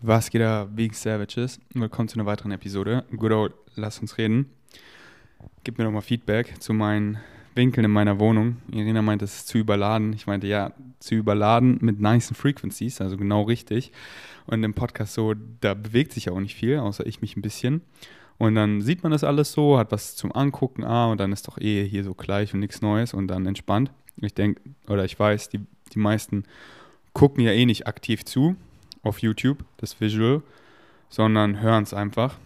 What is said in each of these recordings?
Was geht da, Big Savages? Willkommen zu einer weiteren Episode. Good old, lass uns reden. Gib mir doch mal Feedback zu meinen Winkeln in meiner Wohnung. Irina meinte, es ist zu überladen. Ich meinte, ja, zu überladen mit nice Frequencies, also genau richtig. Und im Podcast so, da bewegt sich ja auch nicht viel, außer ich mich ein bisschen. Und dann sieht man das alles so, hat was zum Angucken, ah, und dann ist doch eh hier so gleich und nichts Neues und dann entspannt. Ich denke, oder ich weiß, die, die meisten gucken ja eh nicht aktiv zu, auf YouTube, das Visual, sondern hören es einfach.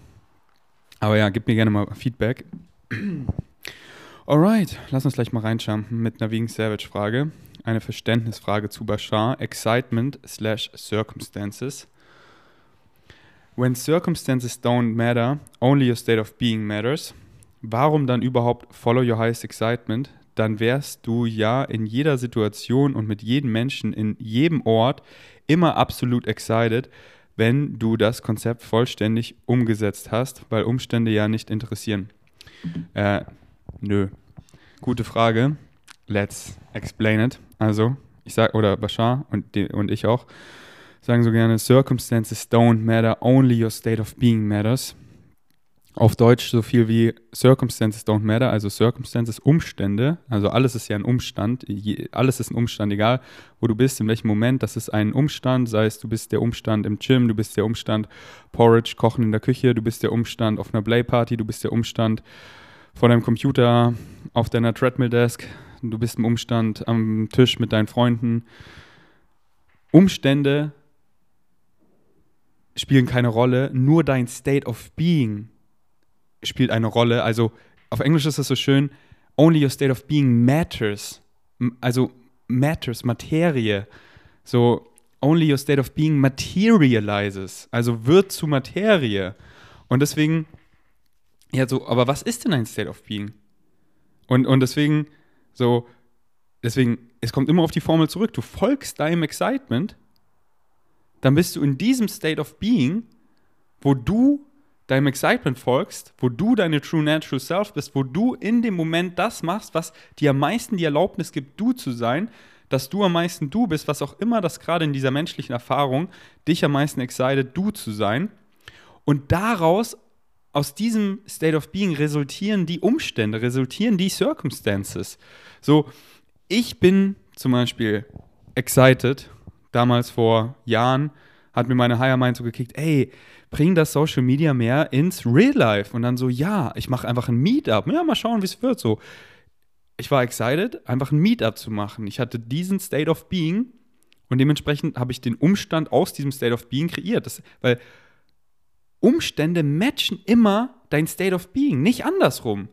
Aber ja, gib mir gerne mal Feedback. Alright, lass uns gleich mal reinschauen mit einer Vegan Savage Frage. Eine Verständnisfrage zu Bashar. Excitement slash Circumstances. When circumstances don't matter, only your state of being matters. Warum dann überhaupt follow your highest excitement? Dann wärst du ja in jeder Situation und mit jedem Menschen in jedem Ort immer absolut excited, wenn du das Konzept vollständig umgesetzt hast, weil Umstände ja nicht interessieren. Äh, nö. Gute Frage. Let's explain it. Also, ich sag, oder Bashar und, die, und ich auch, sagen so gerne, Circumstances don't matter, only your state of being matters auf Deutsch so viel wie Circumstances don't matter, also Circumstances, Umstände, also alles ist ja ein Umstand, alles ist ein Umstand, egal wo du bist, in welchem Moment, das ist ein Umstand, sei es du bist der Umstand im Gym, du bist der Umstand Porridge kochen in der Küche, du bist der Umstand auf einer Playparty, du bist der Umstand vor deinem Computer, auf deiner Treadmill-Desk, du bist im Umstand am Tisch mit deinen Freunden. Umstände spielen keine Rolle, nur dein State of Being spielt eine Rolle. Also auf Englisch ist das so schön, only your state of being matters. Also matters, Materie. So, only your state of being materializes. Also wird zu Materie. Und deswegen, ja, so, aber was ist denn ein State of Being? Und, und deswegen, so, deswegen, es kommt immer auf die Formel zurück. Du folgst deinem Excitement, dann bist du in diesem State of Being, wo du deinem Excitement folgst, wo du deine True Natural Self bist, wo du in dem Moment das machst, was dir am meisten die Erlaubnis gibt, du zu sein, dass du am meisten du bist, was auch immer das gerade in dieser menschlichen Erfahrung dich am meisten excited, du zu sein. Und daraus, aus diesem State of Being resultieren die Umstände, resultieren die Circumstances. So, ich bin zum Beispiel excited, damals vor Jahren, hat mir meine Higher Mind so gekickt, ey, bring das Social Media mehr ins Real Life. Und dann so, ja, ich mache einfach ein Meetup. Ja, mal schauen, wie es wird. So, ich war excited, einfach ein Meetup zu machen. Ich hatte diesen State of Being und dementsprechend habe ich den Umstand aus diesem State of Being kreiert. Das, weil Umstände matchen immer dein State of Being, nicht andersrum.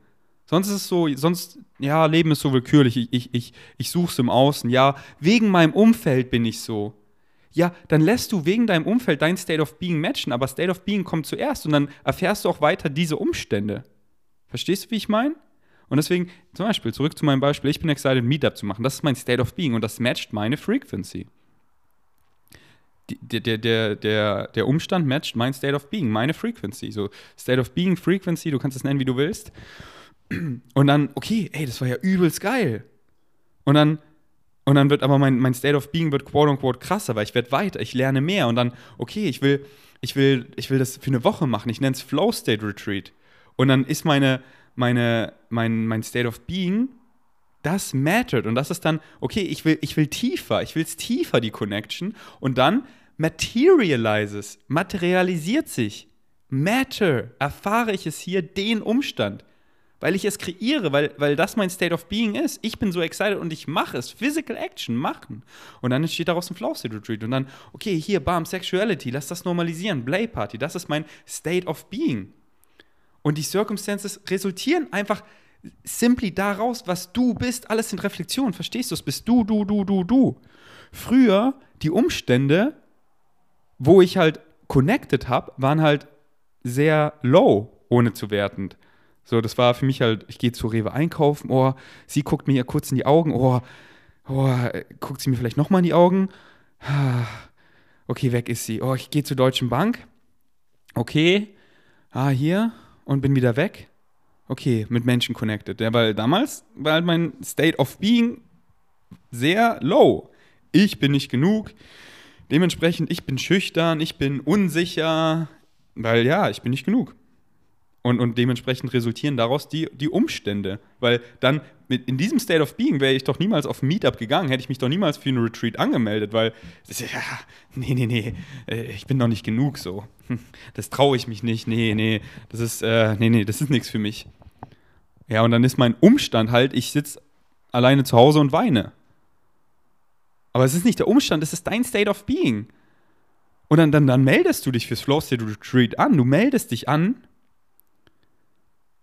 Sonst ist es so, sonst, ja, Leben ist so willkürlich. Ich, ich, ich, ich suche es im Außen. Ja, wegen meinem Umfeld bin ich so ja, dann lässt du wegen deinem Umfeld dein State of Being matchen, aber State of Being kommt zuerst und dann erfährst du auch weiter diese Umstände. Verstehst du, wie ich meine? Und deswegen, zum Beispiel, zurück zu meinem Beispiel, ich bin excited, Meetup zu machen. Das ist mein State of Being und das matcht meine Frequency. Der, der, der, der, der Umstand matcht mein State of Being, meine Frequency. So, State of Being, Frequency, du kannst es nennen, wie du willst. Und dann, okay, ey, das war ja übelst geil. Und dann und dann wird aber mein, mein State of Being wird quote unquote krasser, weil ich werde weiter, ich lerne mehr und dann, okay, ich will, ich will, ich will das für eine Woche machen. Ich nenne es Flow State Retreat. Und dann ist meine, meine, mein, mein State of Being, das mattert. Und das ist dann, okay, ich will, ich will tiefer, ich will es tiefer, die Connection. Und dann materializes, materialisiert sich. Matter, erfahre ich es hier, den Umstand weil ich es kreiere, weil, weil das mein State of Being ist. Ich bin so excited und ich mache es. Physical Action, machen. Und dann entsteht daraus ein Flow State Retreat. Und dann, okay, hier, bam, Sexuality, lass das normalisieren. Play Party, das ist mein State of Being. Und die Circumstances resultieren einfach simply daraus, was du bist. Alles sind Reflexionen, verstehst du? Es bist du, du, du, du, du. Früher, die Umstände, wo ich halt connected habe, waren halt sehr low, ohne zu wertend. So, das war für mich halt, ich gehe zu Rewe einkaufen, oh, sie guckt mir ja kurz in die Augen, oh, oh, guckt sie mir vielleicht nochmal in die Augen. Okay, weg ist sie. Oh, ich gehe zur Deutschen Bank. Okay, ah, hier und bin wieder weg. Okay, mit Menschen connected. Ja, weil damals war halt mein State of Being sehr low. Ich bin nicht genug. Dementsprechend, ich bin schüchtern, ich bin unsicher, weil ja, ich bin nicht genug. Und, und dementsprechend resultieren daraus die, die Umstände. Weil dann mit, in diesem State of Being wäre ich doch niemals auf ein Meetup gegangen, hätte ich mich doch niemals für einen Retreat angemeldet, weil, ja, nee, nee, nee, äh, ich bin noch nicht genug so. Das traue ich mich nicht, nee, nee, das ist, äh, nee, nee, das ist nichts für mich. Ja, und dann ist mein Umstand halt, ich sitze alleine zu Hause und weine. Aber es ist nicht der Umstand, es ist dein State of Being. Und dann, dann, dann meldest du dich fürs Flow State Retreat an. Du meldest dich an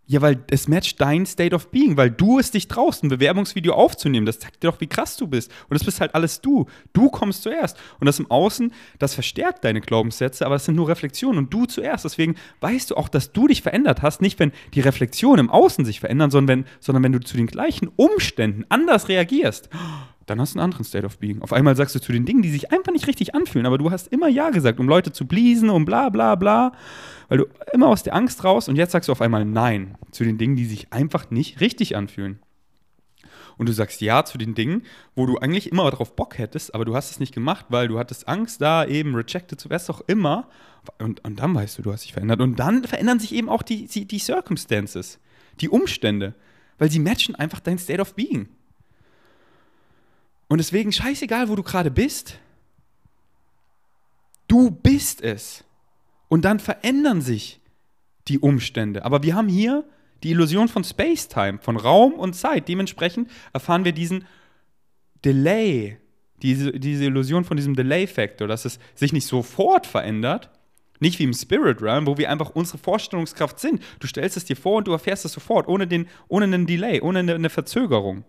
ja, weil es matcht dein State of Being, weil du es dich traust, ein Bewerbungsvideo aufzunehmen. Das zeigt dir doch, wie krass du bist. Und das bist halt alles du. Du kommst zuerst. Und das im Außen, das verstärkt deine Glaubenssätze, aber das sind nur Reflexionen und du zuerst. Deswegen weißt du auch, dass du dich verändert hast. Nicht, wenn die Reflexionen im Außen sich verändern, sondern wenn, sondern wenn du zu den gleichen Umständen anders reagierst dann hast du einen anderen State of Being. Auf einmal sagst du zu den Dingen, die sich einfach nicht richtig anfühlen, aber du hast immer Ja gesagt, um Leute zu pleasen und bla bla bla, weil du immer aus der Angst raus und jetzt sagst du auf einmal Nein zu den Dingen, die sich einfach nicht richtig anfühlen. Und du sagst Ja zu den Dingen, wo du eigentlich immer darauf Bock hättest, aber du hast es nicht gemacht, weil du hattest Angst, da eben rejected zu werden, auch immer. Und, und dann weißt du, du hast dich verändert. Und dann verändern sich eben auch die, die, die Circumstances, die Umstände, weil sie matchen einfach dein State of Being. Und deswegen scheißegal, wo du gerade bist, du bist es. Und dann verändern sich die Umstände. Aber wir haben hier die Illusion von Space-Time, von Raum und Zeit. Dementsprechend erfahren wir diesen Delay, diese, diese Illusion von diesem Delay-Factor, dass es sich nicht sofort verändert, nicht wie im Spirit Realm, wo wir einfach unsere Vorstellungskraft sind. Du stellst es dir vor und du erfährst es sofort, ohne, den, ohne einen Delay, ohne eine, eine Verzögerung.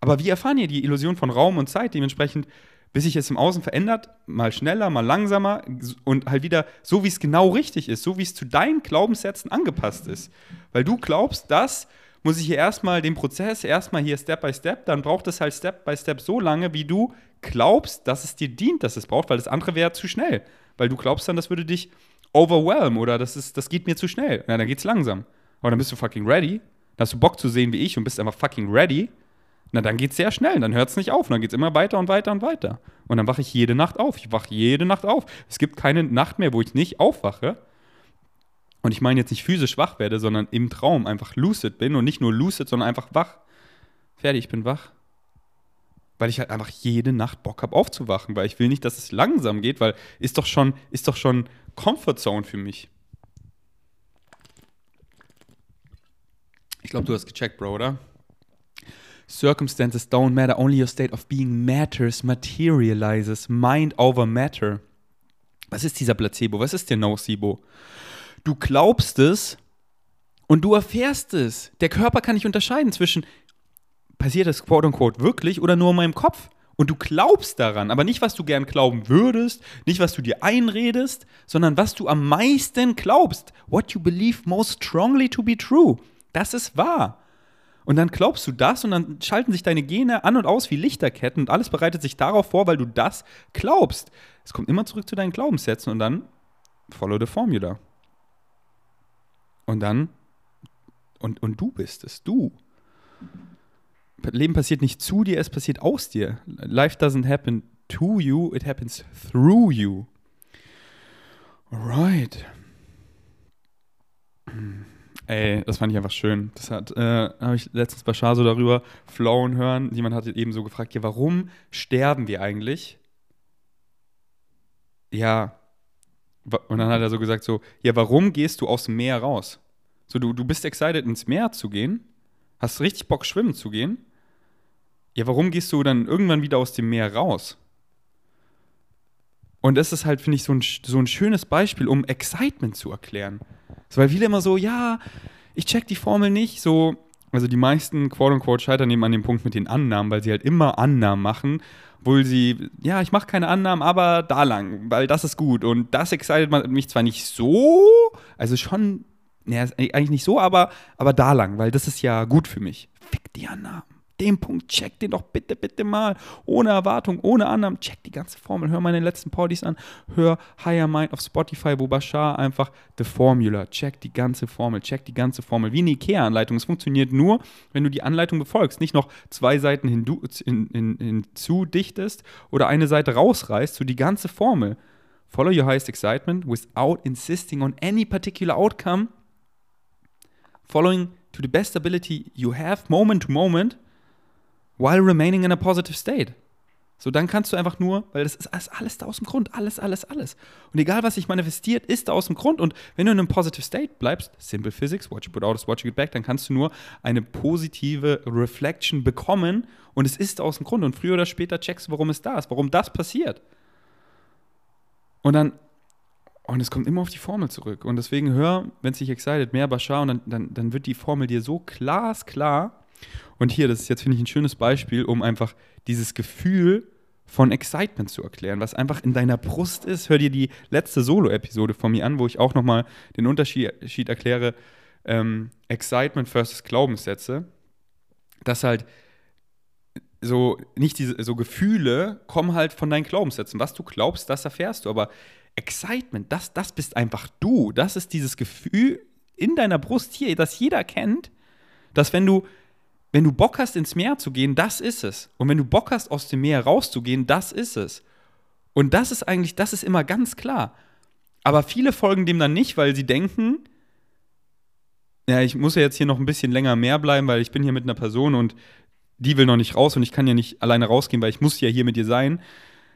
Aber wir erfahren hier die Illusion von Raum und Zeit dementsprechend, bis sich es im Außen verändert, mal schneller, mal langsamer und halt wieder so, wie es genau richtig ist, so wie es zu deinen Glaubenssätzen angepasst ist. Weil du glaubst, das muss ich hier erstmal den Prozess, erstmal hier Step by Step, dann braucht es halt Step by Step so lange, wie du glaubst, dass es dir dient, dass es braucht, weil das andere wäre zu schnell. Weil du glaubst dann, das würde dich overwhelm oder das, ist, das geht mir zu schnell. Na, dann geht's langsam. Aber dann bist du fucking ready. Dann hast du Bock zu sehen wie ich und bist einfach fucking ready na, dann geht es sehr schnell, dann hört es nicht auf, dann geht es immer weiter und weiter und weiter. Und dann wache ich jede Nacht auf. Ich wache jede Nacht auf. Es gibt keine Nacht mehr, wo ich nicht aufwache. Und ich meine jetzt nicht physisch wach werde, sondern im Traum einfach lucid bin und nicht nur lucid, sondern einfach wach. Fertig, ich bin wach. Weil ich halt einfach jede Nacht Bock habe aufzuwachen, weil ich will nicht, dass es langsam geht, weil ist doch schon, ist doch schon Comfort Zone für mich. Ich glaube, du hast gecheckt, Bro, oder? Circumstances don't matter, only your state of being matters, materializes, mind over matter. Was ist dieser Placebo? Was ist der Nocebo? Du glaubst es und du erfährst es. Der Körper kann nicht unterscheiden zwischen, passiert das quote unquote wirklich oder nur in meinem Kopf. Und du glaubst daran, aber nicht, was du gern glauben würdest, nicht, was du dir einredest, sondern was du am meisten glaubst. What you believe most strongly to be true. Das ist wahr. Und dann glaubst du das und dann schalten sich deine Gene an und aus wie Lichterketten und alles bereitet sich darauf vor, weil du das glaubst. Es kommt immer zurück zu deinen Glaubenssätzen und dann follow the formula. Und dann, und, und du bist es, du. Leben passiert nicht zu dir, es passiert aus dir. Life doesn't happen to you, it happens through you. Alright. Ey, das fand ich einfach schön. Das hat, äh, habe ich letztens bei Shaso darüber flowen hören. Jemand hat eben so gefragt, ja, warum sterben wir eigentlich? Ja. Und dann hat er so gesagt, so, ja, warum gehst du aus dem Meer raus? So, du, du bist excited, ins Meer zu gehen, hast richtig Bock, schwimmen zu gehen. Ja, warum gehst du dann irgendwann wieder aus dem Meer raus? Und das ist halt, finde ich, so ein, so ein schönes Beispiel, um Excitement zu erklären. So, weil viele immer so, ja, ich check die Formel nicht. So, also die meisten quote-unquote scheitern eben an dem Punkt mit den Annahmen, weil sie halt immer Annahmen machen, obwohl sie, ja, ich mache keine Annahmen, aber da lang, weil das ist gut. Und das excited mich zwar nicht so, also schon, naja, eigentlich nicht so, aber, aber da lang, weil das ist ja gut für mich. Fick die Annahmen. Den Punkt, check den doch bitte, bitte mal. Ohne Erwartung, ohne Annahmen. Check die ganze Formel. Hör meine letzten Poddies an. Hör Higher Mind auf Spotify, wo Bashar einfach The Formula. Check die ganze Formel. Check die ganze Formel. Wie eine IKEA-Anleitung. Es funktioniert nur, wenn du die Anleitung befolgst. Nicht noch zwei Seiten hinzu hin, hin, hin dichtest oder eine Seite rausreißt. So die ganze Formel. Follow your highest excitement without insisting on any particular outcome. Following to the best ability you have, moment to moment while remaining in a positive state. So, dann kannst du einfach nur, weil das ist alles da aus dem Grund, alles, alles, alles. Und egal, was sich manifestiert, ist da aus dem Grund. Und wenn du in einem Positive State bleibst, Simple Physics, what you put out is what you get back, dann kannst du nur eine positive Reflection bekommen und es ist aus dem Grund. Und früher oder später checkst du, warum es da ist, warum das passiert. Und dann, und es kommt immer auf die Formel zurück. Und deswegen hör, wenn es dich excited, mehr Bashar und dann, dann, dann wird die Formel dir so glasklar und hier, das ist jetzt, finde ich, ein schönes Beispiel, um einfach dieses Gefühl von Excitement zu erklären, was einfach in deiner Brust ist. Hör dir die letzte Solo-Episode von mir an, wo ich auch nochmal den Unterschied erkläre, ähm, Excitement versus Glaubenssätze. Dass halt so, nicht diese, so Gefühle kommen halt von deinen Glaubenssätzen. Was du glaubst, das erfährst du. Aber Excitement, das, das bist einfach du. Das ist dieses Gefühl in deiner Brust hier, das jeder kennt, dass wenn du wenn du Bock hast, ins Meer zu gehen, das ist es. Und wenn du Bock hast, aus dem Meer rauszugehen, das ist es. Und das ist eigentlich, das ist immer ganz klar. Aber viele folgen dem dann nicht, weil sie denken, ja, ich muss ja jetzt hier noch ein bisschen länger mehr bleiben, weil ich bin hier mit einer Person und die will noch nicht raus und ich kann ja nicht alleine rausgehen, weil ich muss ja hier mit dir sein.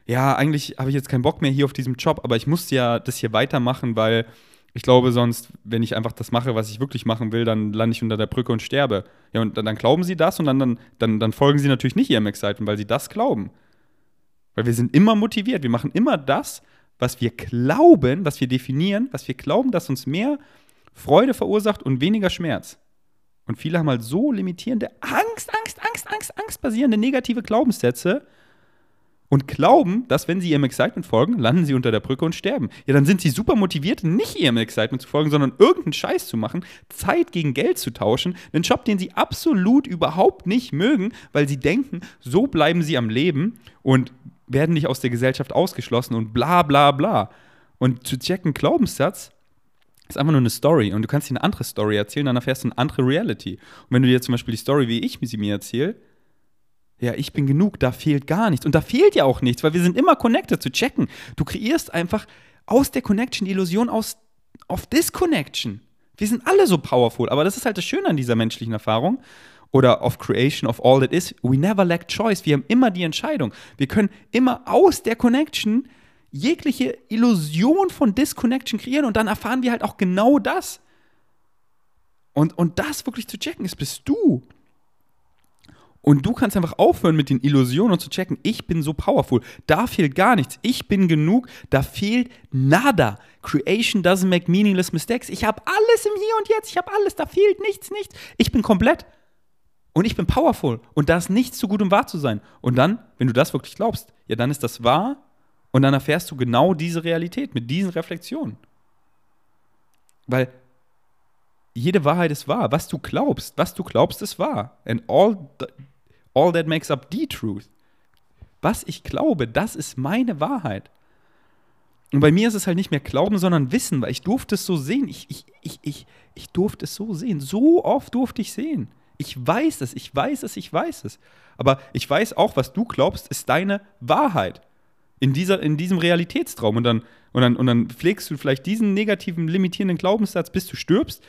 Ja, eigentlich habe ich jetzt keinen Bock mehr hier auf diesem Job, aber ich muss ja das hier weitermachen, weil ich glaube sonst, wenn ich einfach das mache, was ich wirklich machen will, dann lande ich unter der Brücke und sterbe. Ja, und dann, dann glauben sie das und dann, dann, dann, dann folgen sie natürlich nicht ihrem Excitement, weil sie das glauben. Weil wir sind immer motiviert. Wir machen immer das, was wir glauben, was wir definieren, was wir glauben, dass uns mehr Freude verursacht und weniger Schmerz. Und viele haben halt so limitierende Angst, Angst, Angst, Angst, Angst basierende negative Glaubenssätze, und glauben, dass wenn sie ihrem Excitement folgen, landen sie unter der Brücke und sterben. Ja, dann sind sie super motiviert, nicht ihrem Excitement zu folgen, sondern irgendeinen Scheiß zu machen, Zeit gegen Geld zu tauschen, einen Job, den sie absolut überhaupt nicht mögen, weil sie denken, so bleiben sie am Leben und werden nicht aus der Gesellschaft ausgeschlossen und bla bla bla. Und zu checken, Glaubenssatz ist einfach nur eine Story und du kannst dir eine andere Story erzählen, dann erfährst du eine andere Reality. Und wenn du dir zum Beispiel die Story, wie ich sie mir erzähle, ja, ich bin genug, da fehlt gar nichts. Und da fehlt ja auch nichts, weil wir sind immer connected zu checken. Du kreierst einfach aus der Connection die Illusion aus, auf Disconnection. Wir sind alle so powerful, aber das ist halt das Schöne an dieser menschlichen Erfahrung oder of creation of all that is. We never lack choice. Wir haben immer die Entscheidung. Wir können immer aus der Connection jegliche Illusion von Disconnection kreieren und dann erfahren wir halt auch genau das. Und, und das wirklich zu checken, ist bist du. Und du kannst einfach aufhören mit den Illusionen und zu checken, ich bin so powerful. Da fehlt gar nichts. Ich bin genug. Da fehlt nada. Creation doesn't make meaningless mistakes. Ich habe alles im Hier und Jetzt. Ich habe alles. Da fehlt nichts, nichts. Ich bin komplett. Und ich bin powerful. Und da ist nichts zu gut, um wahr zu sein. Und dann, wenn du das wirklich glaubst, ja, dann ist das wahr. Und dann erfährst du genau diese Realität mit diesen Reflexionen. Weil jede Wahrheit ist wahr. Was du glaubst, was du glaubst, ist wahr. And all All that makes up the truth. Was ich glaube, das ist meine Wahrheit. Und bei mir ist es halt nicht mehr Glauben, sondern Wissen, weil ich durfte es so sehen. Ich, ich, ich, ich, ich durfte es so sehen. So oft durfte ich sehen. Ich weiß es, ich weiß es, ich weiß es. Aber ich weiß auch, was du glaubst, ist deine Wahrheit. In, dieser, in diesem Realitätstraum. Und dann, und, dann, und dann pflegst du vielleicht diesen negativen, limitierenden Glaubenssatz, bis du stirbst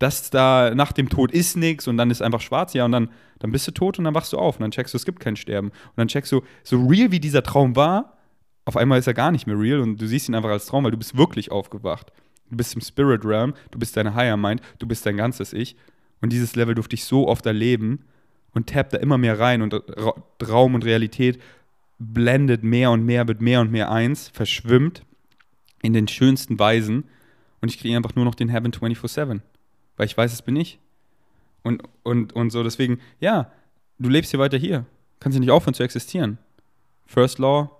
dass da nach dem Tod ist nichts und dann ist einfach schwarz, ja, und dann, dann bist du tot und dann wachst du auf und dann checkst du, es gibt kein Sterben. Und dann checkst du, so real wie dieser Traum war, auf einmal ist er gar nicht mehr real und du siehst ihn einfach als Traum, weil du bist wirklich aufgewacht. Du bist im Spirit Realm, du bist deine Higher Mind, du bist dein ganzes Ich. Und dieses Level durfte ich so oft erleben und tapp da immer mehr rein und Raum und Realität blendet mehr und mehr, wird mehr und mehr eins, verschwimmt in den schönsten Weisen und ich kriege einfach nur noch den Heaven 24-7 weil ich weiß, es bin ich. Und, und, und so, deswegen, ja, du lebst hier weiter hier. Kannst ja nicht aufhören zu existieren. First Law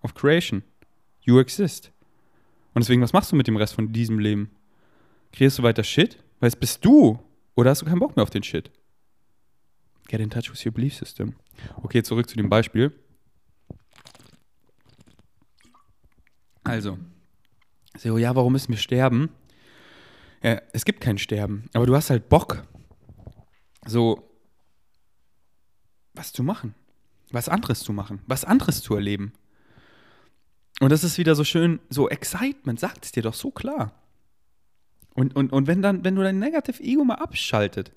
of Creation. You exist. Und deswegen, was machst du mit dem Rest von diesem Leben? Kreierst du weiter Shit? Weil es bist du. Oder hast du keinen Bock mehr auf den Shit? Get in touch with your belief system. Okay, zurück zu dem Beispiel. Also, so, ja, warum müssen wir sterben? Ja, es gibt kein Sterben, aber du hast halt Bock, so was zu machen, was anderes zu machen, was anderes zu erleben. Und das ist wieder so schön, so Excitement, sagt es dir doch so klar. Und, und, und wenn dann, wenn du dein Negative Ego mal abschaltet,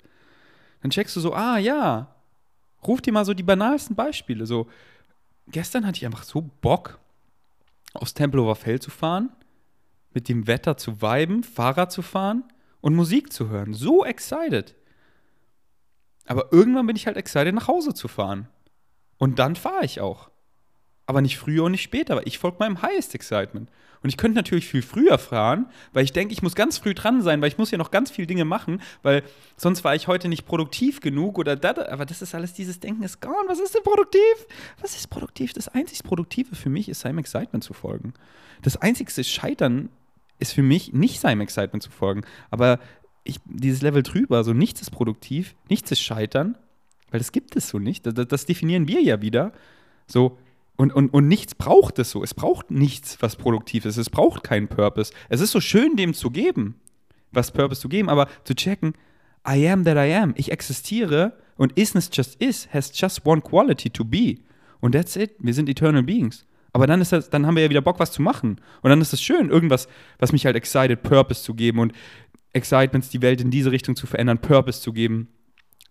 dann checkst du so, ah ja, ruf dir mal so die banalsten Beispiele. So, gestern hatte ich einfach so Bock, aufs Tempelhofer Feld zu fahren, mit dem Wetter zu viben, Fahrrad zu fahren und Musik zu hören. So excited. Aber irgendwann bin ich halt excited, nach Hause zu fahren. Und dann fahre ich auch. Aber nicht früher und nicht später, weil ich folge meinem Highest Excitement. Und ich könnte natürlich viel früher fahren, weil ich denke, ich muss ganz früh dran sein, weil ich muss ja noch ganz viele Dinge machen, weil sonst war ich heute nicht produktiv genug oder da, aber das ist alles dieses Denken ist gone. Was ist denn produktiv? Was ist produktiv? Das einzig Produktive für mich ist seinem Excitement zu folgen. Das einzigste Scheitern ist für mich nicht seinem Excitement zu folgen, aber ich, dieses Level drüber, so nichts ist produktiv, nichts ist Scheitern, weil das gibt es so nicht. Das, das definieren wir ja wieder. So, und, und, und nichts braucht es so. Es braucht nichts, was produktiv ist. Es braucht keinen Purpose. Es ist so schön, dem zu geben, was Purpose zu geben, aber zu checken, I am that I am. Ich existiere und isness just is has just one quality to be. Und that's it. Wir sind eternal beings. Aber dann, ist das, dann haben wir ja wieder Bock, was zu machen. Und dann ist es schön, irgendwas, was mich halt excited, Purpose zu geben und Excitements, die Welt in diese Richtung zu verändern, Purpose zu geben.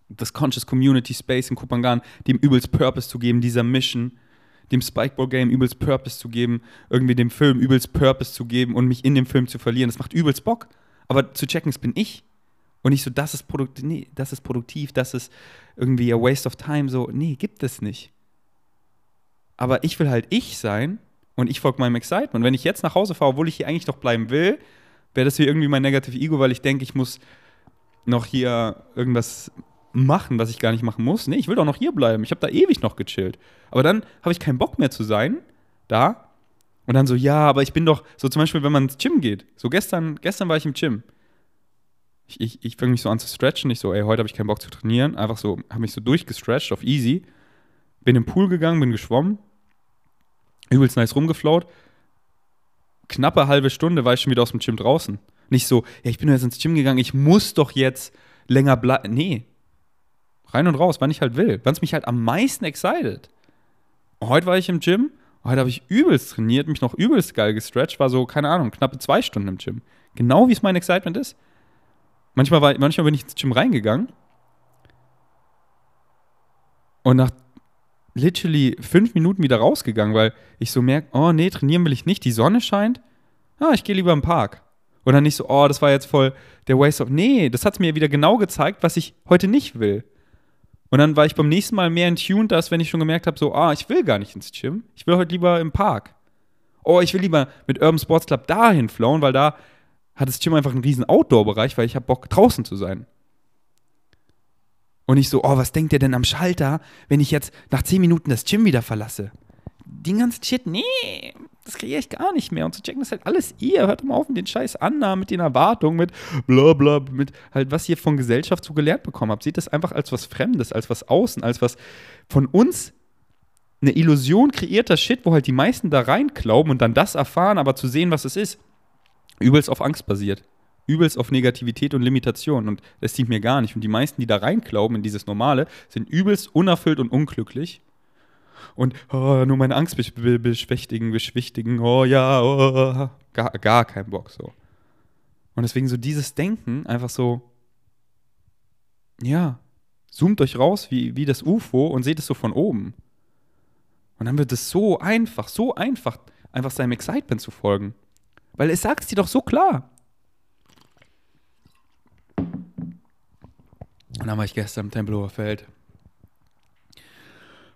Das Conscious Community Space in Kupangan, dem übelst Purpose zu geben, dieser Mission dem Spikeball-Game übelst Purpose zu geben, irgendwie dem Film übelst Purpose zu geben und mich in dem Film zu verlieren. Das macht übelst Bock. Aber zu checken, es bin ich. Und nicht so, das ist, produkt nee, das ist produktiv, das ist irgendwie a waste of time. So, nee, gibt es nicht. Aber ich will halt ich sein und ich folge meinem Excitement. Wenn ich jetzt nach Hause fahre, obwohl ich hier eigentlich noch bleiben will, wäre das hier irgendwie mein Negative Ego, weil ich denke, ich muss noch hier irgendwas machen, was ich gar nicht machen muss. Nee, ich will doch noch hier bleiben. Ich habe da ewig noch gechillt. Aber dann habe ich keinen Bock mehr zu sein da. Und dann so, ja, aber ich bin doch, so zum Beispiel, wenn man ins Gym geht. So gestern, gestern war ich im Gym. Ich, ich, ich fange mich so an zu stretchen. Ich so, ey, heute habe ich keinen Bock zu trainieren. Einfach so, habe mich so durchgestretcht auf easy. Bin im Pool gegangen, bin geschwommen. Übelst nice rumgeflaut. Knappe halbe Stunde war ich schon wieder aus dem Gym draußen. Nicht so, ja, ich bin jetzt ins Gym gegangen, ich muss doch jetzt länger bleiben. Nee, Rein und raus, wann ich halt will. Wann es mich halt am meisten excited. Heute war ich im Gym, heute habe ich übelst trainiert, mich noch übelst geil gestretcht, war so, keine Ahnung, knappe zwei Stunden im Gym. Genau wie es mein Excitement ist. Manchmal, war, manchmal bin ich ins Gym reingegangen und nach literally fünf Minuten wieder rausgegangen, weil ich so merke, oh nee, trainieren will ich nicht, die Sonne scheint. Ah, ich gehe lieber im Park. Und dann nicht so, oh, das war jetzt voll der Waste of. Nee, das hat mir wieder genau gezeigt, was ich heute nicht will. Und dann war ich beim nächsten Mal mehr in Tune, als wenn ich schon gemerkt habe, so, ah, ich will gar nicht ins Gym. Ich will heute lieber im Park. Oh, ich will lieber mit Urban Sports Club dahin flowen, weil da hat das Gym einfach einen riesen Outdoor-Bereich, weil ich habe Bock, draußen zu sein. Und nicht so, oh, was denkt ihr denn am Schalter, wenn ich jetzt nach 10 Minuten das Gym wieder verlasse? Den ganzen Shit, nee, das kreiere ich gar nicht mehr. Und zu checken, ist halt alles ihr. Hört mal auf mit den scheiß Annahmen, mit den Erwartungen, mit bla bla, mit halt, was ihr von Gesellschaft so gelernt bekommen habt. Seht das einfach als was Fremdes, als was Außen, als was von uns eine Illusion kreierter Shit, wo halt die meisten da reinklauben und dann das erfahren, aber zu sehen, was es ist. Übelst auf Angst basiert. Übelst auf Negativität und Limitation. Und das dient mir gar nicht. Und die meisten, die da reinklauben in dieses Normale, sind übelst unerfüllt und unglücklich und oh, nur meine Angst beschwichtigen, beschwichtigen, oh ja, oh, gar, gar kein Bock so. Und deswegen so dieses Denken einfach so, ja, zoomt euch raus wie, wie das UFO und seht es so von oben. Und dann wird es so einfach, so einfach, einfach seinem Excitement zu folgen. Weil es sagt es dir doch so klar. Und dann war ich gestern im Tempelhofer Feld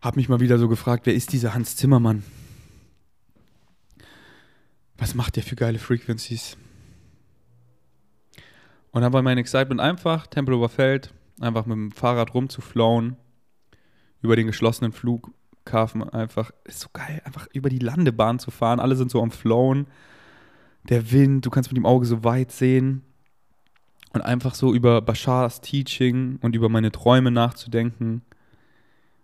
habe mich mal wieder so gefragt, wer ist dieser Hans Zimmermann? Was macht der für geile Frequencies? Und dann war mein Excitement einfach, Tempelhofer Feld, einfach mit dem Fahrrad rumzuflauen, über den geschlossenen Flughafen einfach, ist so geil, einfach über die Landebahn zu fahren, alle sind so am Flown, der Wind, du kannst mit dem Auge so weit sehen und einfach so über Bashars Teaching und über meine Träume nachzudenken.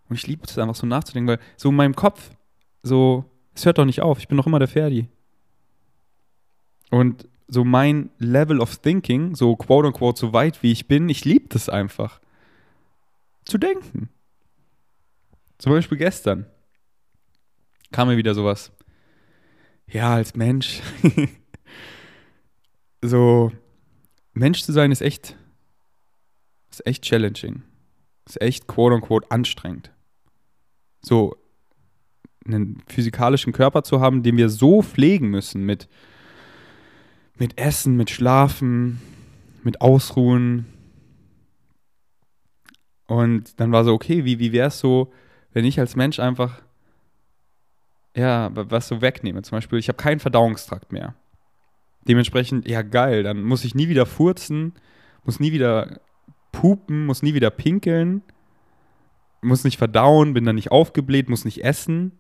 Und ich liebe es einfach so nachzudenken, weil so in meinem Kopf, so, es hört doch nicht auf, ich bin noch immer der Ferdi. Und so mein Level of Thinking, so quote unquote so weit wie ich bin, ich liebe das einfach. Zu denken. Zum Beispiel gestern kam mir wieder sowas. Ja, als Mensch. so, Mensch zu sein ist echt, ist echt challenging. Ist echt quote unquote anstrengend. So, einen physikalischen Körper zu haben, den wir so pflegen müssen mit mit Essen, mit Schlafen, mit Ausruhen. Und dann war so, okay, wie, wie wäre es so, wenn ich als Mensch einfach, ja, was so wegnehme. Zum Beispiel, ich habe keinen Verdauungstrakt mehr. Dementsprechend, ja, geil, dann muss ich nie wieder furzen, muss nie wieder pupen, muss nie wieder pinkeln, muss nicht verdauen, bin dann nicht aufgebläht, muss nicht essen.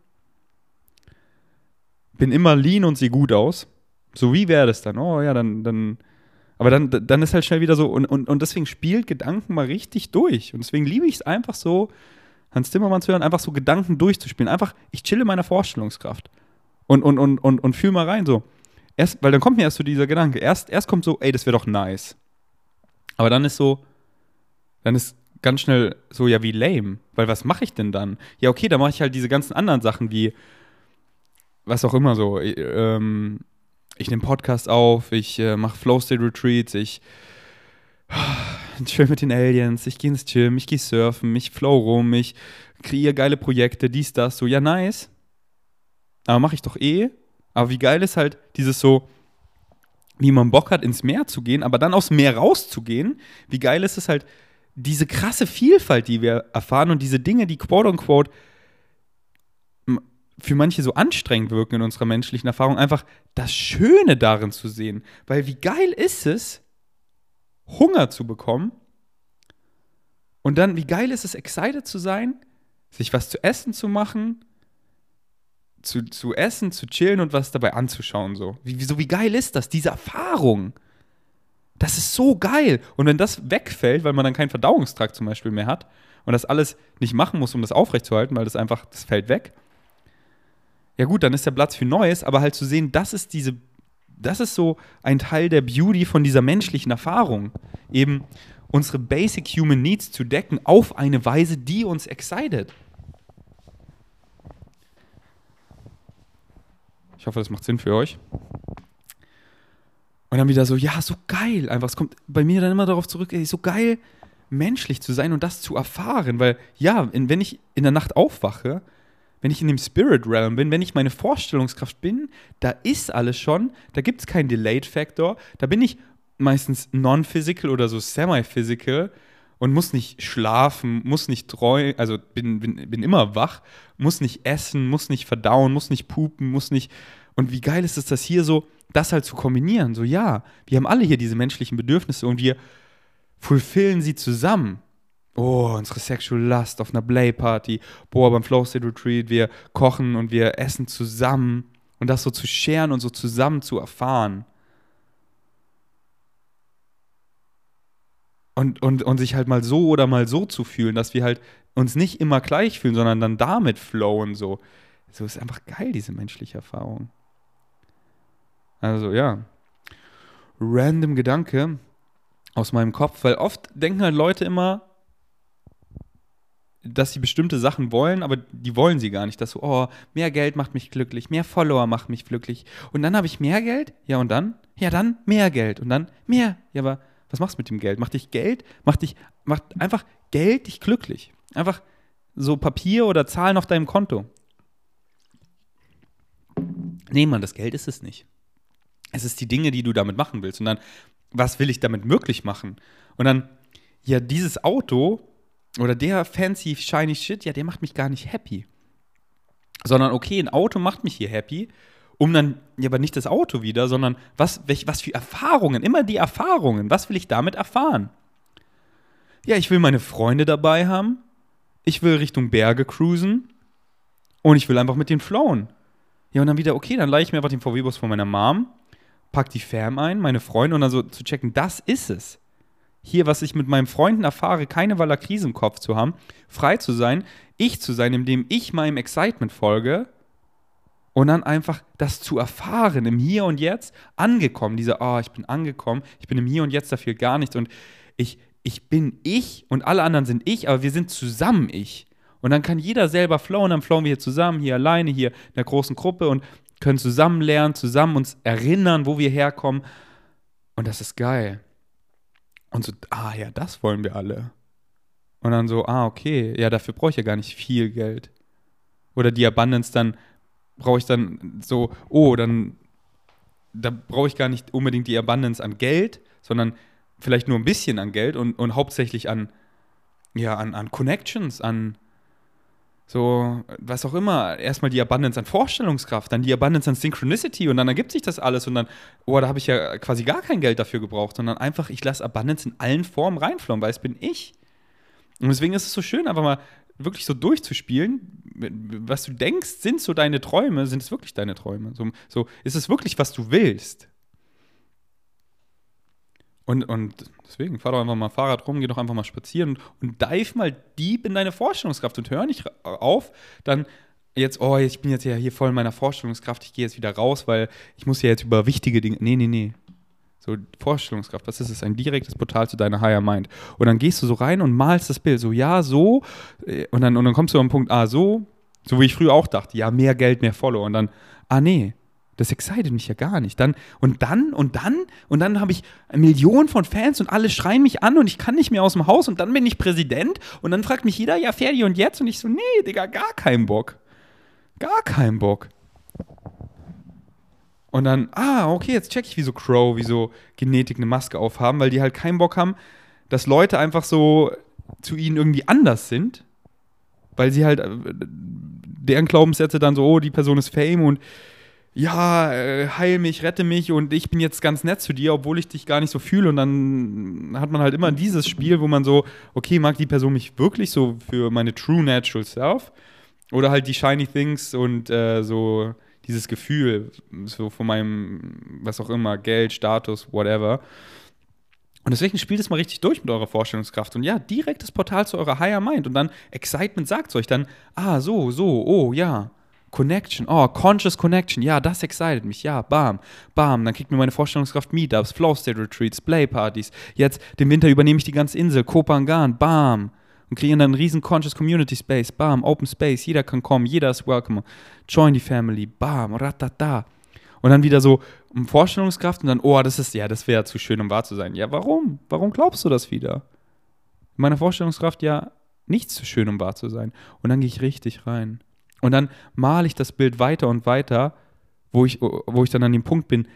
Bin immer lean und sehe gut aus. So, wie wäre das dann? Oh ja, dann, dann. Aber dann, dann ist halt schnell wieder so, und, und, und deswegen spielt Gedanken mal richtig durch. Und deswegen liebe ich es einfach so, Hans Zimmermann zu hören, einfach so Gedanken durchzuspielen. Einfach, ich chille in meiner Vorstellungskraft. Und, und, und, und, und fühl mal rein so. Erst, weil dann kommt mir erst so dieser Gedanke. Erst, erst kommt so, ey, das wäre doch nice. Aber dann ist so, dann ist ganz schnell so, ja, wie lame. Weil was mache ich denn dann? Ja, okay, dann mache ich halt diese ganzen anderen Sachen wie, was auch immer so, ähm, ich nehme Podcast auf, ich äh, mache Flow State Retreats, ich chill mit den Aliens, ich gehe ins Gym, ich gehe surfen, ich flow rum, ich kreiere geile Projekte, dies, das, so, ja, nice. Aber mache ich doch eh. Aber wie geil ist halt dieses so, wie man Bock hat, ins Meer zu gehen, aber dann dem Meer rauszugehen. Wie geil ist es halt, diese krasse Vielfalt, die wir erfahren und diese Dinge, die quote unquote für manche so anstrengend wirken in unserer menschlichen Erfahrung, einfach das Schöne darin zu sehen. Weil wie geil ist es, Hunger zu bekommen und dann, wie geil ist es, excited zu sein, sich was zu essen zu machen, zu, zu essen, zu chillen und was dabei anzuschauen. So. Wie, so wie geil ist das, diese Erfahrung? Das ist so geil. Und wenn das wegfällt, weil man dann keinen Verdauungstrakt zum Beispiel mehr hat und das alles nicht machen muss, um das aufrechtzuerhalten, weil das einfach, das fällt weg, ja gut, dann ist der Platz für Neues, aber halt zu sehen, das ist diese, das ist so ein Teil der Beauty von dieser menschlichen Erfahrung. Eben unsere Basic Human Needs zu decken auf eine Weise, die uns excited. Ich hoffe, das macht Sinn für euch. Und dann wieder so, ja, so geil. Einfach, es kommt bei mir dann immer darauf zurück, ey, so geil, menschlich zu sein und das zu erfahren. Weil, ja, wenn ich in der Nacht aufwache wenn ich in dem Spirit Realm bin, wenn ich meine Vorstellungskraft bin, da ist alles schon, da gibt es keinen Delayed Factor, da bin ich meistens non-physical oder so semi-physical und muss nicht schlafen, muss nicht träumen, also bin, bin, bin immer wach, muss nicht essen, muss nicht verdauen, muss nicht pupen, muss nicht. Und wie geil ist es, das hier so, das halt zu kombinieren? So, ja, wir haben alle hier diese menschlichen Bedürfnisse und wir fulfillen sie zusammen oh, unsere Sexual Lust auf einer Play-Party, boah, beim Flow State Retreat, wir kochen und wir essen zusammen und das so zu scheren und so zusammen zu erfahren. Und, und, und sich halt mal so oder mal so zu fühlen, dass wir halt uns nicht immer gleich fühlen, sondern dann damit flowen so. So ist einfach geil, diese menschliche Erfahrung. Also ja. Random Gedanke aus meinem Kopf, weil oft denken halt Leute immer, dass sie bestimmte Sachen wollen, aber die wollen sie gar nicht. Dass so, oh, mehr Geld macht mich glücklich, mehr Follower macht mich glücklich. Und dann habe ich mehr Geld? Ja, und dann? Ja, dann mehr Geld. Und dann mehr. Ja, aber was machst du mit dem Geld? Macht dich Geld? Macht dich, macht einfach Geld dich glücklich. Einfach so Papier oder Zahlen auf deinem Konto. Nee, Mann, das Geld ist es nicht. Es ist die Dinge, die du damit machen willst. Und dann, was will ich damit möglich machen? Und dann, ja, dieses Auto oder der fancy, shiny Shit, ja, der macht mich gar nicht happy. Sondern, okay, ein Auto macht mich hier happy, um dann, ja, aber nicht das Auto wieder, sondern was, welch, was für Erfahrungen, immer die Erfahrungen, was will ich damit erfahren? Ja, ich will meine Freunde dabei haben, ich will Richtung Berge cruisen und ich will einfach mit denen flowen. Ja, und dann wieder, okay, dann leihe ich mir einfach den VW-Bus von meiner Mom, pack die Fam ein, meine Freunde und dann so zu checken, das ist es. hier, was ich mit meinen Freunden erfahre, keine Krise im Kopf zu haben, frei zu sein, ich zu sein, indem ich meinem Excitement folge und dann einfach das zu erfahren, im Hier und Jetzt angekommen, diese, oh, ich bin angekommen, ich bin im Hier und Jetzt dafür gar nichts und ich, ich bin ich und alle anderen sind ich, aber wir sind zusammen ich. Und dann kann jeder selber flowen, dann flowen wir hier zusammen, hier alleine, hier in der großen Gruppe und können zusammen lernen, zusammen uns erinnern, wo wir herkommen. Und das ist geil. Und so, ah ja, das wollen wir alle. Und dann so, ah, okay, ja, dafür brauche ich ja gar nicht viel Geld. Oder die Abundance, dann brauche ich dann so, oh, dann, da brauche ich gar nicht unbedingt die Abundance an Geld, sondern vielleicht nur ein bisschen an Geld und, und hauptsächlich an, ja, an, an Connections, an, so, was auch immer, erstmal die Abundance an Vorstellungskraft, dann die Abundance an Synchronicity und dann ergibt sich das alles und dann, oh, da habe ich ja quasi gar kein Geld dafür gebraucht, sondern einfach, ich lasse Abundance in allen Formen reinflowen, weil es bin ich. Und deswegen ist es so schön, einfach mal wirklich so durchzuspielen. Was du denkst, sind so deine Träume, sind es wirklich deine Träume? So, so ist es wirklich, was du willst? Und, und deswegen, fahr doch einfach mal Fahrrad rum, geh doch einfach mal spazieren und, und dive mal deep in deine Vorstellungskraft und hör nicht auf, dann jetzt, oh, ich bin jetzt ja hier voll in meiner Vorstellungskraft, ich gehe jetzt wieder raus, weil ich muss ja jetzt über wichtige Dinge. Nee, nee, nee. So, Vorstellungskraft, was ist es? Ein direktes Portal zu deiner Higher Mind. Und dann gehst du so rein und malst das Bild. So, ja, so. Äh, und dann, und dann kommst du am Punkt, ah, so. So wie ich früher auch dachte, ja, mehr Geld, mehr Follow. Und dann, ah, nee, das excited mich ja gar nicht. Dann, und dann, und dann, und dann habe ich Millionen von Fans und alle schreien mich an und ich kann nicht mehr aus dem Haus und dann bin ich Präsident und dann fragt mich jeder, ja, Ferdi und jetzt? Und ich so, nee, Digga, gar keinen Bock. Gar keinen Bock. Und dann, ah, okay, jetzt check ich, wieso Crow, wieso Genetik eine Maske aufhaben, weil die halt keinen Bock haben, dass Leute einfach so zu ihnen irgendwie anders sind, weil sie halt, äh, deren Glaubenssätze dann so, oh, die Person ist Fame und ja, äh, heil mich, rette mich und ich bin jetzt ganz nett zu dir, obwohl ich dich gar nicht so fühle. Und dann hat man halt immer dieses Spiel, wo man so, okay, mag die Person mich wirklich so für meine true natural self? Oder halt die shiny things und äh, so dieses Gefühl, so von meinem, was auch immer, Geld, Status, whatever. Und deswegen spielt es mal richtig durch mit eurer Vorstellungskraft. Und ja, direktes Portal zu eurer Higher Mind. Und dann Excitement sagt es euch dann, ah, so, so, oh, ja. Connection, oh, Conscious Connection, ja, das excited mich, ja, bam, bam, dann kriegt mir meine Vorstellungskraft Meetups, Flow State Retreats, Play-Partys, jetzt den Winter übernehme ich die ganze Insel, Kopangan, bam, und kreieren dann einen riesen Conscious Community Space, bam, Open Space, jeder kann kommen, jeder ist welcome, join die Family, bam, ratata. Und dann wieder so Vorstellungskraft und dann, oh, das ist, ja, das wäre zu schön, um wahr zu sein. Ja, warum? Warum glaubst du das wieder? Meine Vorstellungskraft, ja, nichts zu schön, um wahr zu sein. Und dann gehe ich richtig rein. Und dann male ich das Bild weiter und weiter, wo ich, wo ich dann an dem Punkt bin,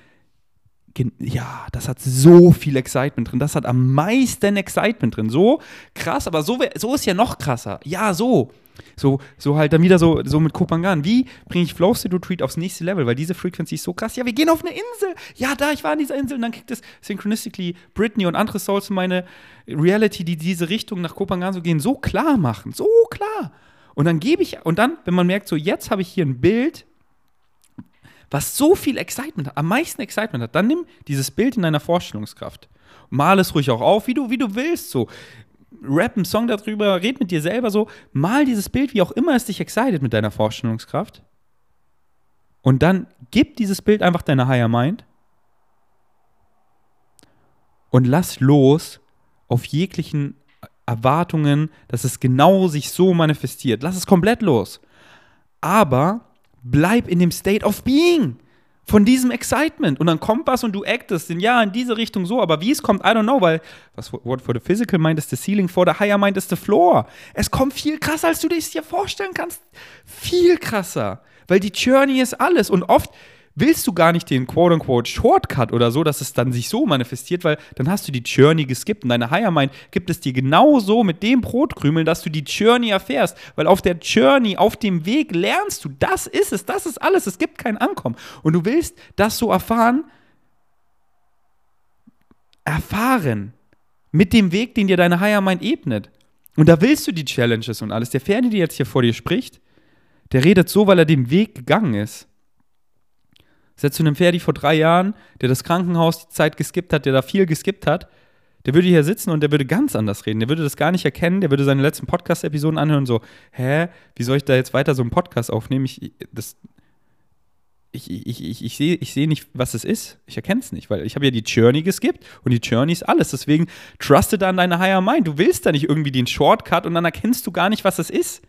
ja, das hat so viel Excitement drin. Das hat am meisten Excitement drin. So krass, aber so, so ist ja noch krasser. Ja, so. So, so halt dann wieder so, so mit Kopangan. Wie bringe ich Flow State Retreat aufs nächste Level? Weil diese Frequency ist so krass. Ja, wir gehen auf eine Insel. Ja, da, ich war an dieser Insel. Und dann kriegt es Synchronistically Britney und andere Souls meine Reality, die diese Richtung nach Kopangan so gehen, so klar machen. So klar. Und dann gebe ich, und dann, wenn man merkt, so jetzt habe ich hier ein Bild, was so viel Excitement hat, am meisten Excitement hat, dann nimm dieses Bild in deiner Vorstellungskraft. Mal es ruhig auch auf, wie du, wie du willst, so. Rap einen Song darüber, red mit dir selber so, mal dieses Bild, wie auch immer es dich excited mit deiner Vorstellungskraft. Und dann gib dieses Bild einfach deiner Higher Mind und lass los auf jeglichen Erwartungen, dass es genau sich so manifestiert. Lass es komplett los. Aber bleib in dem State of Being von diesem Excitement. Und dann kommt was und du actest in, ja, in diese Richtung so, aber wie es kommt, I don't know, weil was what for the physical mind is the ceiling, for the higher mind is the floor. Es kommt viel krasser, als du dich dir vorstellen kannst. Viel krasser. Weil die Journey ist alles. Und oft willst du gar nicht den quote-unquote Shortcut oder so, dass es dann sich so manifestiert, weil dann hast du die Journey geskippt und deine Higher Mind gibt es dir genauso mit dem Brotkrümeln, dass du die Journey erfährst, weil auf der Journey, auf dem Weg lernst du, das ist es, das ist alles, es gibt kein Ankommen. Und du willst das so erfahren, erfahren mit dem Weg, den dir deine Higher Mind ebnet. Und da willst du die Challenges und alles. Der Ferdi, der jetzt hier vor dir spricht, der redet so, weil er den Weg gegangen ist. Setzt du einem Ferdi vor drei Jahren, der das Krankenhaus die Zeit geskippt hat, der da viel geskippt hat, Der würde hier sitzen und der würde ganz anders reden. Der würde das gar nicht erkennen. Der würde seine letzten Podcast-Episoden anhören und so, hä, wie soll ich da jetzt weiter so einen Podcast aufnehmen? Ich, das, ich, ich, ich, ich sehe ich seh nicht, was es ist. Ich erkenne es nicht, weil ich habe ja die Journey geskippt und die Journey ist alles. Deswegen truste da an deine Higher Mind. Du willst da nicht irgendwie den Shortcut und dann erkennst du gar nicht, was es ist.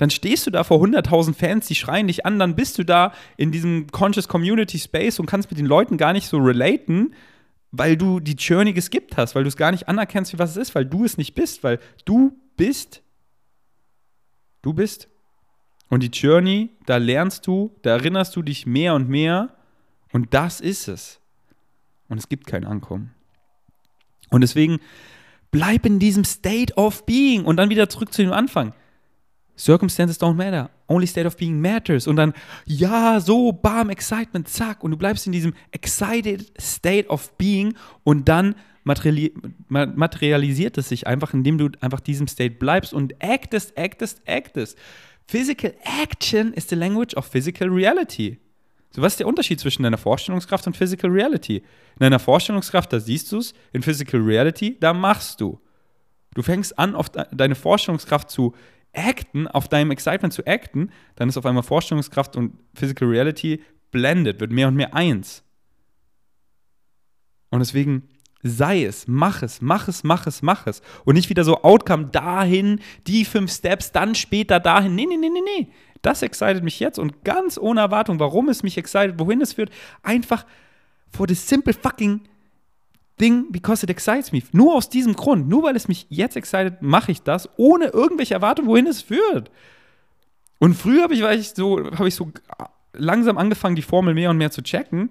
Dann stehst du da vor 100.000 Fans, die schreien dich an, dann bist du da in diesem Conscious Community Space und kannst mit den Leuten gar nicht so relaten, weil du die Journey geskippt hast, weil du es gar nicht anerkennst, wie was es ist, weil du es nicht bist, weil du bist, du bist. Und die Journey, da lernst du, da erinnerst du dich mehr und mehr und das ist es. Und es gibt kein Ankommen. Und deswegen bleib in diesem State of Being und dann wieder zurück zu dem Anfang. Circumstances don't matter. Only state of being matters. Und dann, ja, so, bam, Excitement, zack. Und du bleibst in diesem excited state of being und dann materiali materialisiert es sich einfach, indem du einfach diesem State bleibst und actest, actest, actest. Physical action is the language of physical reality. So, was ist der Unterschied zwischen deiner Vorstellungskraft und Physical Reality? In deiner Vorstellungskraft, da siehst du es, in Physical Reality, da machst du. Du fängst an, auf deine Vorstellungskraft zu acten, auf deinem Excitement zu acten, dann ist auf einmal Vorstellungskraft und Physical Reality blended, wird mehr und mehr eins. Und deswegen sei es, mach es, mach es, mach es, mach es. Und nicht wieder so Outcome dahin, die fünf Steps, dann später dahin. Nee, nee, nee, nee, nee. Das excited mich jetzt und ganz ohne Erwartung, warum es mich excited, wohin es führt, einfach for the simple fucking Ding, because it excites me. Nur aus diesem Grund, nur weil es mich jetzt excited, mache ich das, ohne irgendwelche Erwartung, wohin es führt. Und früher habe ich, ich so, habe ich so langsam angefangen, die Formel mehr und mehr zu checken,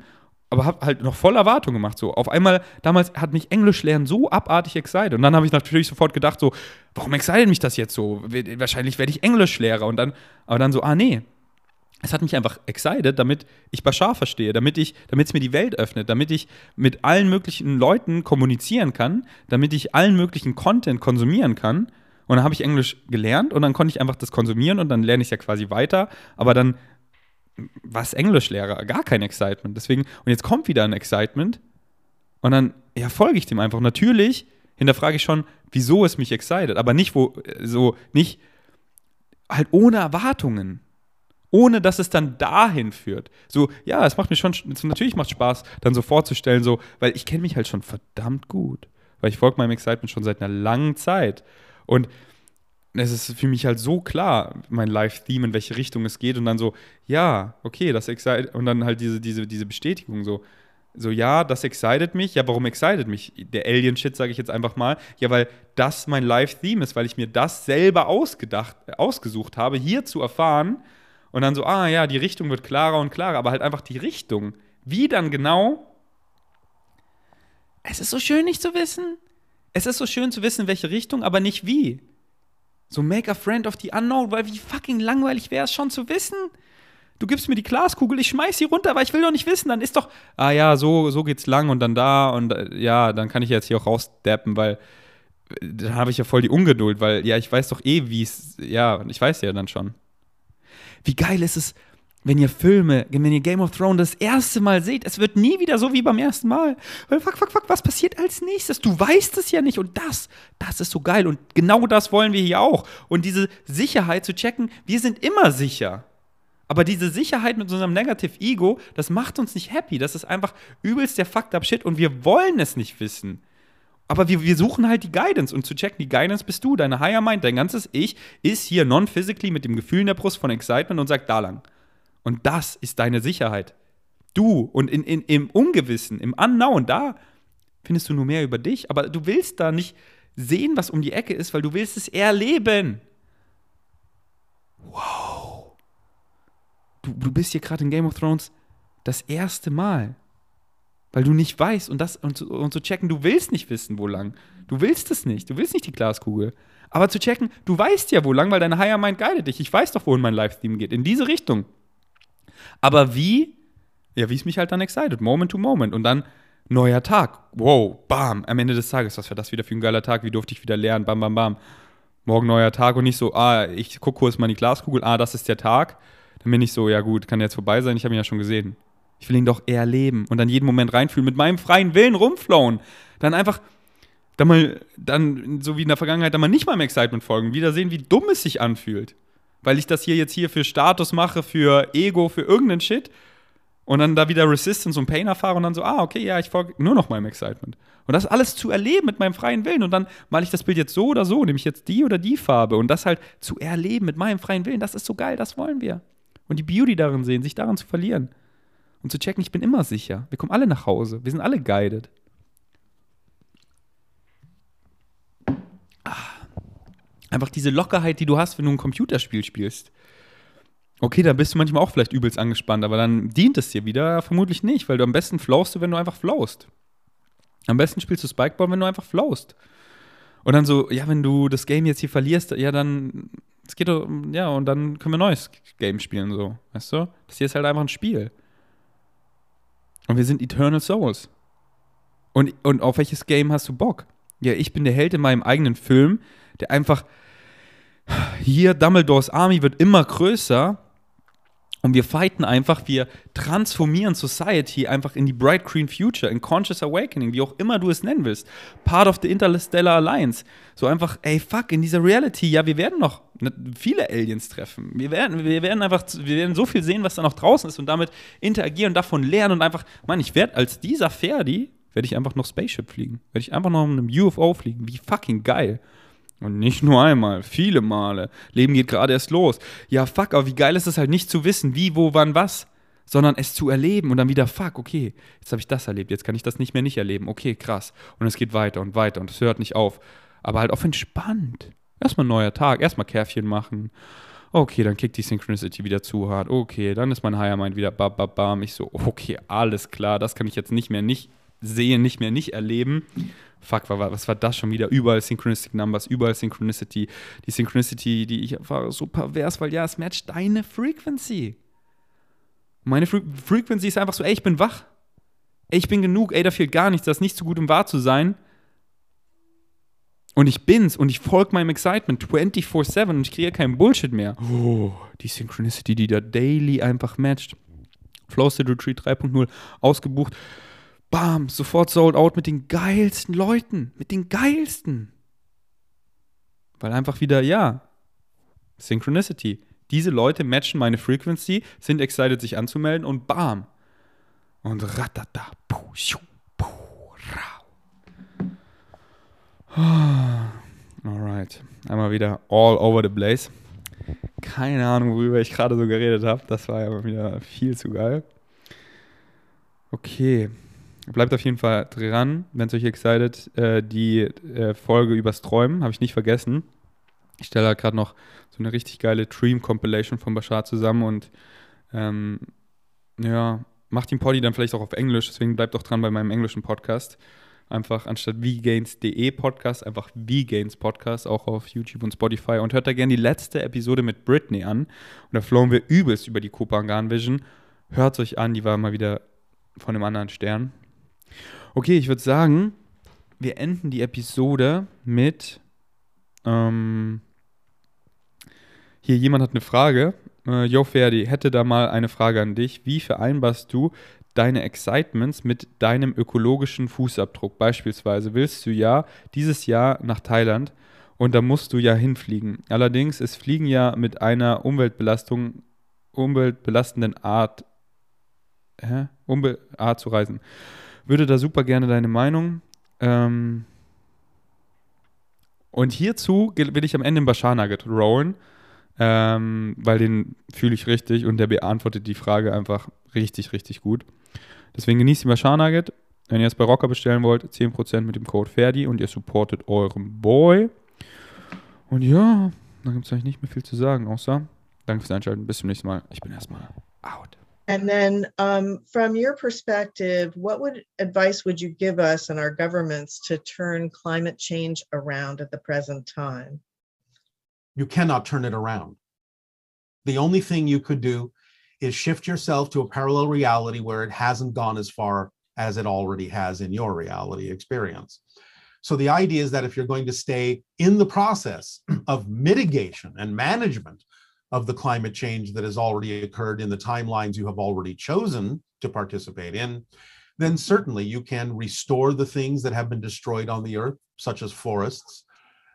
aber habe halt noch voll Erwartung gemacht. So, auf einmal, damals hat mich Englisch lernen so abartig excited. Und dann habe ich natürlich sofort gedacht, so, warum excited mich das jetzt so? Wahrscheinlich werde ich Englischlehrer. Und dann, aber dann so, ah nee, es hat mich einfach excited, damit ich Bashar verstehe, damit ich, damit es mir die Welt öffnet, damit ich mit allen möglichen Leuten kommunizieren kann, damit ich allen möglichen Content konsumieren kann. Und dann habe ich Englisch gelernt und dann konnte ich einfach das konsumieren und dann lerne ich ja quasi weiter. Aber dann was Englischlehrer, gar kein Excitement. Deswegen, und jetzt kommt wieder ein Excitement und dann, ja, folge ich dem einfach. Natürlich hinterfrage ich schon, wieso es mich excited, aber nicht wo, so, nicht, halt ohne Erwartungen ohne dass es dann dahin führt. So, ja, es macht mir schon, natürlich macht Spaß, dann so vorzustellen, so, weil ich kenne mich halt schon verdammt gut. Weil ich folge meinem Excitement schon seit einer langen Zeit. Und es ist für mich halt so klar, mein Live-Theme, in welche Richtung es geht. Und dann so, ja, okay, das excited. Und dann halt diese, diese, diese Bestätigung so. So, ja, das excited mich. Ja, warum excited mich? Der Alien-Shit, sage ich jetzt einfach mal. Ja, weil das mein Live-Theme ist, weil ich mir das selber ausgedacht, ausgesucht habe, hier zu erfahren, und dann so, ah ja, die Richtung wird klarer und klarer, aber halt einfach die Richtung. Wie dann genau? Es ist so schön, nicht zu wissen. Es ist so schön zu wissen, welche Richtung, aber nicht wie. So make a friend of the unknown, weil wie fucking langweilig wäre es schon zu wissen. Du gibst mir die Glaskugel, ich schmeiß sie runter, weil ich will doch nicht wissen. Dann ist doch, ah ja, so, so geht's lang und dann da und äh, ja, dann kann ich jetzt hier auch rausdappen, weil äh, dann habe ich ja voll die Ungeduld, weil ja, ich weiß doch eh, wie es, ja, ich weiß ja dann schon. Wie geil ist es, wenn ihr Filme, wenn ihr Game of Thrones das erste Mal seht, es wird nie wieder so wie beim ersten Mal. Weil fuck, fuck, fuck, was passiert als nächstes? Du weißt es ja nicht. Und das, das ist so geil. Und genau das wollen wir hier auch. Und diese Sicherheit zu checken, wir sind immer sicher. Aber diese Sicherheit mit unserem Negative Ego, das macht uns nicht happy. Das ist einfach übelst der Fucked up Shit und wir wollen es nicht wissen. Aber wir, wir suchen halt die Guidance und zu checken, die Guidance bist du, deine Higher Mind, dein ganzes Ich ist hier non-physically mit dem Gefühl in der Brust von Excitement und sagt da lang. Und das ist deine Sicherheit. Du und in, in, im Ungewissen, im Unknown, da findest du nur mehr über dich, aber du willst da nicht sehen, was um die Ecke ist, weil du willst es erleben. Wow. Du, du bist hier gerade in Game of Thrones das erste Mal. Weil du nicht weißt und das und zu, und zu checken, du willst nicht wissen, wo lang. Du willst es nicht. Du willst nicht die Glaskugel. Aber zu checken, du weißt ja, wo lang, weil deine Higher Mind guidet dich. Ich weiß doch, wohin mein Livestream geht. In diese Richtung. Aber wie? Ja, wie es mich halt dann excited. Moment to Moment. Und dann neuer Tag. Wow, bam. Am Ende des Tages, was war das wieder für ein geiler Tag? Wie durfte ich wieder lernen? Bam, bam, bam. Morgen neuer Tag und nicht so, ah, ich gucke kurz mal in die Glaskugel. Ah, das ist der Tag. Dann bin ich so, ja gut, kann jetzt vorbei sein. Ich habe ihn ja schon gesehen. Ich will ihn doch erleben und dann jeden Moment reinfühlen, mit meinem freien Willen rumflowen. Dann einfach Dann mal, dann, so wie in der Vergangenheit, dann mal nicht meinem Excitement folgen. Wieder sehen, wie dumm es sich anfühlt. Weil ich das hier jetzt hier für Status mache, für Ego, für irgendeinen Shit. Und dann da wieder Resistance und Pain erfahre und dann so, ah, okay, ja, ich folge nur noch meinem Excitement. Und das alles zu erleben mit meinem freien Willen. Und dann male ich das Bild jetzt so oder so, nehme ich jetzt die oder die Farbe. Und das halt zu erleben mit meinem freien Willen, das ist so geil, das wollen wir. Und die Beauty darin sehen, sich daran zu verlieren. Und zu checken, ich bin immer sicher. Wir kommen alle nach Hause. Wir sind alle guided. Ah. Einfach diese Lockerheit, die du hast, wenn du ein Computerspiel spielst. Okay, da bist du manchmal auch vielleicht übelst angespannt, aber dann dient es dir wieder vermutlich nicht, weil du am besten flowst wenn du einfach flowst. Am besten spielst du Spikeball, wenn du einfach flowst. Und dann so, ja, wenn du das Game jetzt hier verlierst, ja, dann, es geht doch, ja, und dann können wir ein neues Game spielen, so, weißt du? Das hier ist halt einfach ein Spiel. Und wir sind Eternal Souls. Und, und auf welches Game hast du Bock? Ja, ich bin der Held in meinem eigenen Film, der einfach hier Dumbledores Army wird immer größer und wir fighten einfach, wir transformieren Society einfach in die Bright Green Future, in Conscious Awakening, wie auch immer du es nennen willst. Part of the Interstellar Alliance. So einfach, ey, fuck, in dieser Reality, ja, wir werden noch viele Aliens treffen. Wir werden, wir werden einfach, wir werden so viel sehen, was da noch draußen ist und damit interagieren und davon lernen und einfach, Mann, ich werde als dieser Ferdi, werde ich einfach noch Spaceship fliegen. Werde ich einfach noch mit einem UFO fliegen. Wie fucking geil. Und nicht nur einmal, viele Male. Leben geht gerade erst los. Ja, fuck, aber wie geil ist es halt nicht zu wissen, wie, wo, wann, was, sondern es zu erleben und dann wieder, fuck, okay, jetzt habe ich das erlebt, jetzt kann ich das nicht mehr nicht erleben. Okay, krass. Und es geht weiter und weiter und es hört nicht auf. Aber halt auf entspannt. Erstmal neuer Tag, erstmal Kärfchen machen. Okay, dann kickt die Synchronicity wieder zu hart. Okay, dann ist mein Higher Mind wieder bam, bam, bam. Ich so, okay, alles klar, das kann ich jetzt nicht mehr nicht sehen, nicht mehr nicht erleben fuck, was war das schon wieder? Überall Synchronistic Numbers, überall Synchronicity. Die Synchronicity, die ich war so pervers, weil ja, es matcht deine Frequency. Meine Fre Frequency ist einfach so, ey, ich bin wach. Ey, ich bin genug, ey, da fehlt gar nichts, das ist nicht so gut, um wahr zu sein. Und ich bin's und ich folge meinem Excitement 24-7 und ich kriege keinen Bullshit mehr. Oh, die Synchronicity, die da daily einfach matcht. Flow Retreat 3.0 ausgebucht bam, sofort sold out mit den geilsten Leuten, mit den geilsten. Weil einfach wieder, ja, Synchronicity. Diese Leute matchen meine Frequency, sind excited, sich anzumelden und bam. Und ratata, puh, schu, puh, rau. Alright, einmal wieder all over the place. Keine Ahnung, worüber ich gerade so geredet habe. Das war ja wieder viel zu geil. Okay, Bleibt auf jeden Fall dran, wenn es euch excited. Äh, die äh, Folge übers Träumen habe ich nicht vergessen. Ich stelle halt gerade noch so eine richtig geile Dream-Compilation von Bashar zusammen und ähm, ja, macht den Poddy dann vielleicht auch auf Englisch, deswegen bleibt auch dran bei meinem englischen Podcast. Einfach anstatt vgains.de Podcast, einfach vgains Podcast, auch auf YouTube und Spotify. Und hört da gerne die letzte Episode mit Britney an. Und da flowen wir übelst über die Kopangan Vision. Hört euch an, die war mal wieder von einem anderen Stern. Okay, ich würde sagen, wir enden die Episode mit. Ähm, hier, jemand hat eine Frage. Äh, Yo, Ferdi, hätte da mal eine Frage an dich. Wie vereinbarst du deine Excitements mit deinem ökologischen Fußabdruck? Beispielsweise willst du ja dieses Jahr nach Thailand und da musst du ja hinfliegen. Allerdings ist Fliegen ja mit einer Umweltbelastung, umweltbelastenden Art, hä? Umbe Art zu reisen. Würde da super gerne deine Meinung. Ähm und hierzu will ich am Ende einen Bashar Nugget rollen, ähm, weil den fühle ich richtig und der beantwortet die Frage einfach richtig, richtig gut. Deswegen genießt den Bashar Nugget. Wenn ihr es bei Rocker bestellen wollt, 10% mit dem Code Ferdi und ihr supportet euren Boy. Und ja, dann gibt es eigentlich nicht mehr viel zu sagen, außer danke fürs Einschalten. Bis zum nächsten Mal. Ich bin erstmal out. And then, um, from your perspective, what would advice would you give us and our governments to turn climate change around at the present time? You cannot turn it around. The only thing you could do is shift yourself to a parallel reality where it hasn't gone as far as it already has in your reality experience. So the idea is that if you're going to stay in the process of mitigation and management of the climate change that has already occurred in the timelines you have already chosen to participate in, then certainly you can restore the things that have been destroyed on the earth such as forests.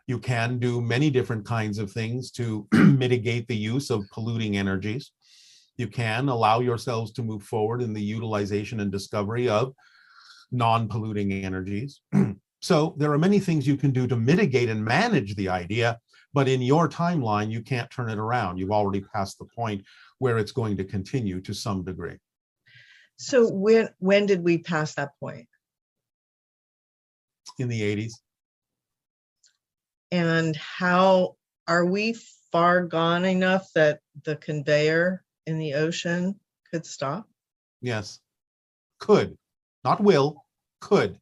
You can do many different kinds of things to mitigate the use of polluting energies. You can allow yourselves to move forward in the utilization and discovery of non polluting energies. so, there are many things you can do to mitigate and manage the idea, but in your timeline, you can't turn it around. You've already passed the point where it's going to continue to some degree. So when when did we pass that point? In the 80s, And how are we far gone enough that the conveyor in the ocean could stop? yes, could, not will, could.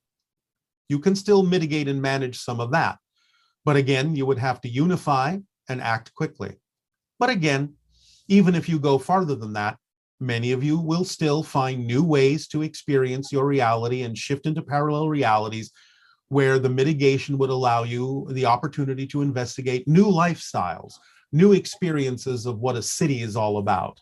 You can still mitigate and manage some of that. But again, you would have to unify and act quickly. But again, even if you go farther than that, many of you will still find new ways to experience your reality and shift into parallel realities where the mitigation would allow you the opportunity to investigate new lifestyles, new experiences of what a city is all about,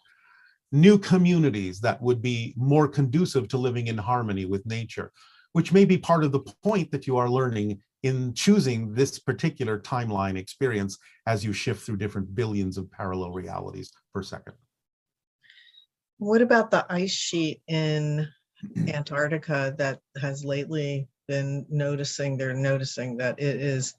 new communities that would be more conducive to living in harmony with nature, which may be part of the point that you are learning in choosing this particular timeline experience as you shift through different billions of parallel realities per second. What about the ice sheet in Antarctica that has lately been noticing, they're noticing that it is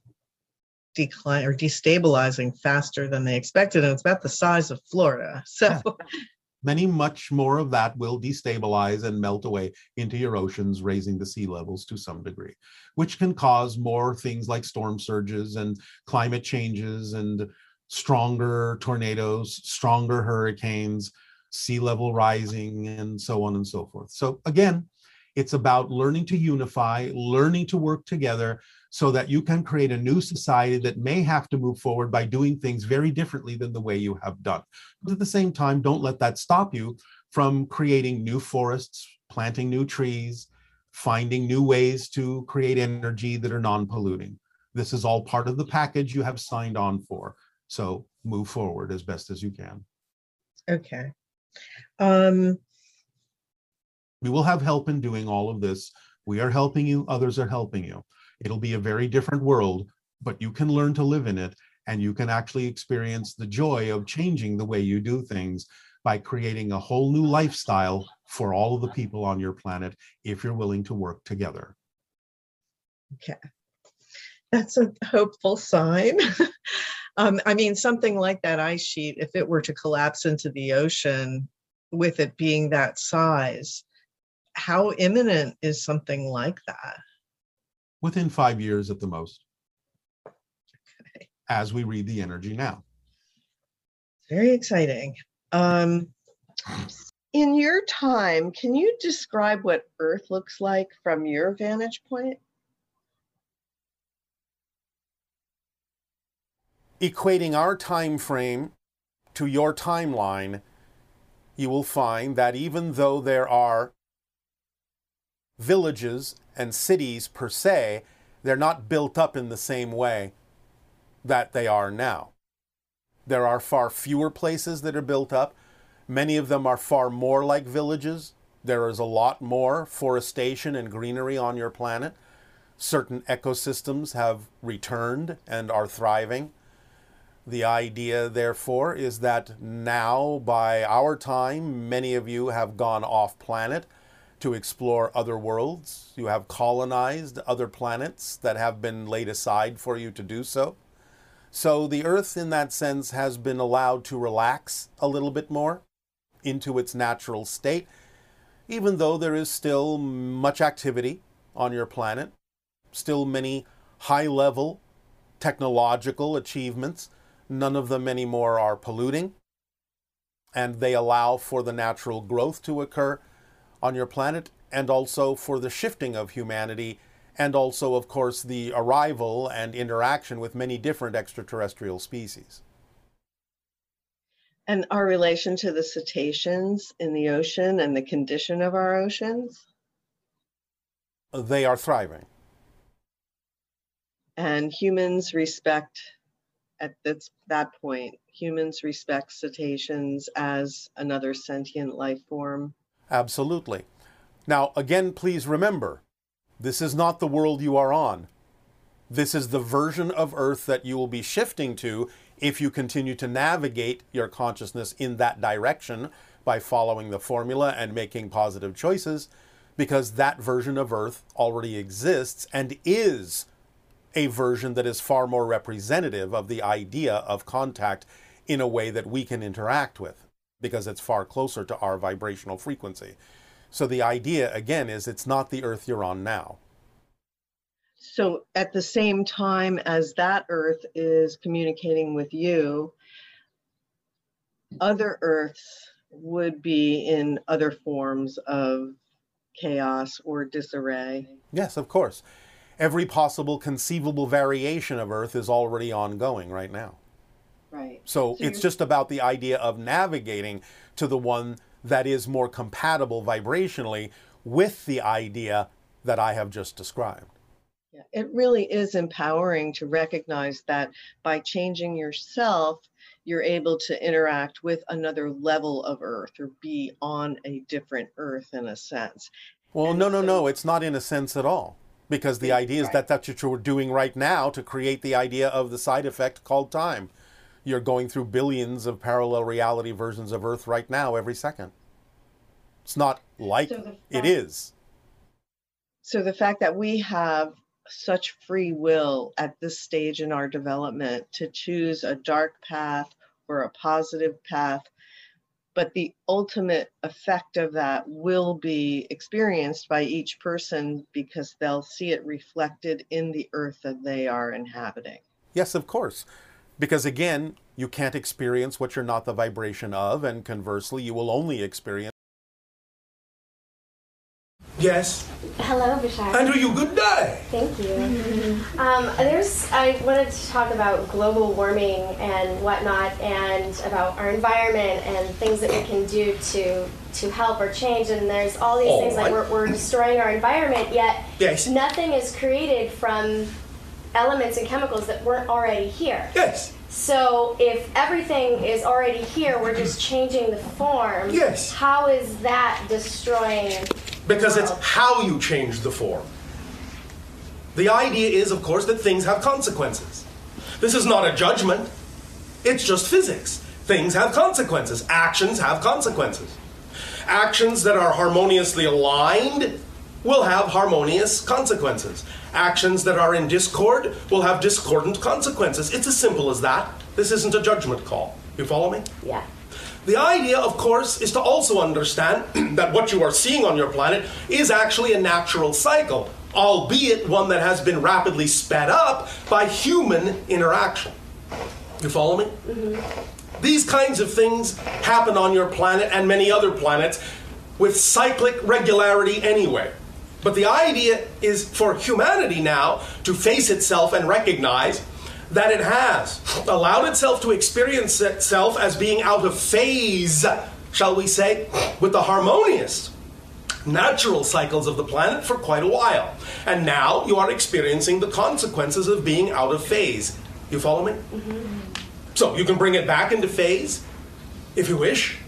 decline or destabilizing faster than they expected, and it's about the size of Florida. So many much more of that will destabilize and melt away into your oceans raising the sea levels to some degree which can cause more things like storm surges and climate changes and stronger tornadoes stronger hurricanes sea level rising and so on and so forth. So again it's about learning to unify learning to work together so that you can create a new society that may have to move forward by doing things very differently than the way you have done. But at the same time, don't let that stop you from creating new forests, planting new trees, finding new ways to create energy that are non polluting. This is all part of the package you have signed on for. So move forward as best as you can. okay. Um, We will have help in doing all of this. We are helping you, others are helping you. It'll be a very different world, but you can learn to live in it and you can actually experience the joy of changing the way you do things by creating a whole new lifestyle for all of the people on your planet if you're willing to work together. Okay. That's a hopeful sign. um, I mean, something like that ice sheet, if it were to collapse into the ocean with it being that size, how imminent is something like that? Within five years at the most, Okay. as we read the energy now. Very exciting. Um, in your time, can you describe what Earth looks like from your vantage point? equating our time frame to your timeline, you will find that even though there are villages and cities per se, they're not built up in the same way that they are now. There are far fewer places that are built up. Many of them are far more like villages. There is a lot more forestation and greenery on your planet. Certain ecosystems have returned and are thriving. The idea, therefore, is that now, by our time, many of you have gone off planet to explore other worlds. You have colonized other planets that have been laid aside for you to do so. So the Earth, in that sense, has been allowed to relax a little bit more into its natural state, even though there is still much activity on your planet, still many high level technological achievements. None of them anymore are polluting, and they allow for the natural growth to occur on your planet and also for the shifting of humanity and also, of course, the arrival and interaction with many different extraterrestrial species. And our relation to the cetaceans in the ocean and the condition of our oceans? They are thriving. And humans respect, at this, that point, humans respect cetaceans as another sentient life form. Absolutely. Now, again, please remember this is not the world you are on. This is the version of Earth that you will be shifting to if you continue to navigate your consciousness in that direction by following the formula and making positive choices, because that version of Earth already exists and is a version that is far more representative of the idea of contact in a way that we can interact with, because it's far closer to our vibrational frequency. So the idea, again, is it's not the Earth you're on now. So at the same time as that Earth is communicating with you, other Earths would be in other forms of chaos or disarray. Yes, of course. Every possible conceivable variation of Earth is already ongoing right now. Right. So, So it's just about the idea of navigating to the one that is more compatible vibrationally with the idea that I have just described. Yeah, it really is empowering to recognize that by changing yourself, you're able to interact with another level of Earth or be on a different Earth in a sense. Well, And no, no, so- no, it's not in a sense at all. Because the idea is right. that that's what you're doing right now to create the idea of the side effect called time. You're going through billions of parallel reality versions of Earth right now every second. It's not like So fact- is. So the fact that we have such free will at this stage in our development to choose a dark path or a positive path, but the ultimate effect of that will be experienced by each person because they'll see it reflected in the earth that they are inhabiting. Yes, of course. Because again, you can't experience what you're not the vibration of, and conversely, you will only experience. Yes. Hello, Bashar. Andrew, you good day. Thank you. Um, there's, I wanted to talk about global warming and whatnot, and about our environment and things that we can do to to help or change. And there's all these All things right. like we're, we're destroying our environment, yet Yes. nothing is created from elements and chemicals that weren't already here. Yes. So if everything is already here, we're just changing the form. Yes. How is that destroying? Because it's how you change the form. The idea is, of course, that things have consequences. This is not a judgment, it's just physics. Things have consequences, actions have consequences. Actions that are harmoniously aligned will have harmonious consequences. Actions that are in discord will have discordant consequences. It's as simple as that. This isn't a judgment call. You follow me? Yeah. The idea, of course, is to also understand that what you are seeing on your planet is actually a natural cycle, albeit one that has been rapidly sped up by human interaction. You follow me? Mm-hmm. These kinds of things happen on your planet and many other planets with cyclic regularity anyway. But the idea is for humanity now to face itself and recognize that it has allowed itself to experience itself as being out of phase, shall we say, with the harmonious natural cycles of the planet for quite a while. And now you are experiencing the consequences of being out of phase. You follow me? Mm-hmm. So you can bring it back into phase if you wish.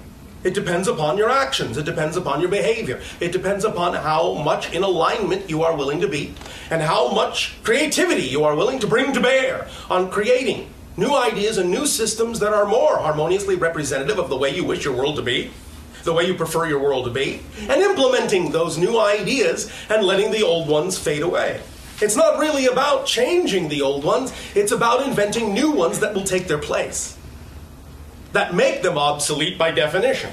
It depends upon your actions. It depends upon your behavior. It depends upon how much in alignment you are willing to be and how much creativity you are willing to bring to bear on creating new ideas and new systems that are more harmoniously representative of the way you wish your world to be, the way you prefer your world to be, and implementing those new ideas and letting the old ones fade away. It's not really about changing the old ones, it's about inventing new ones that will take their place that make them obsolete by definition.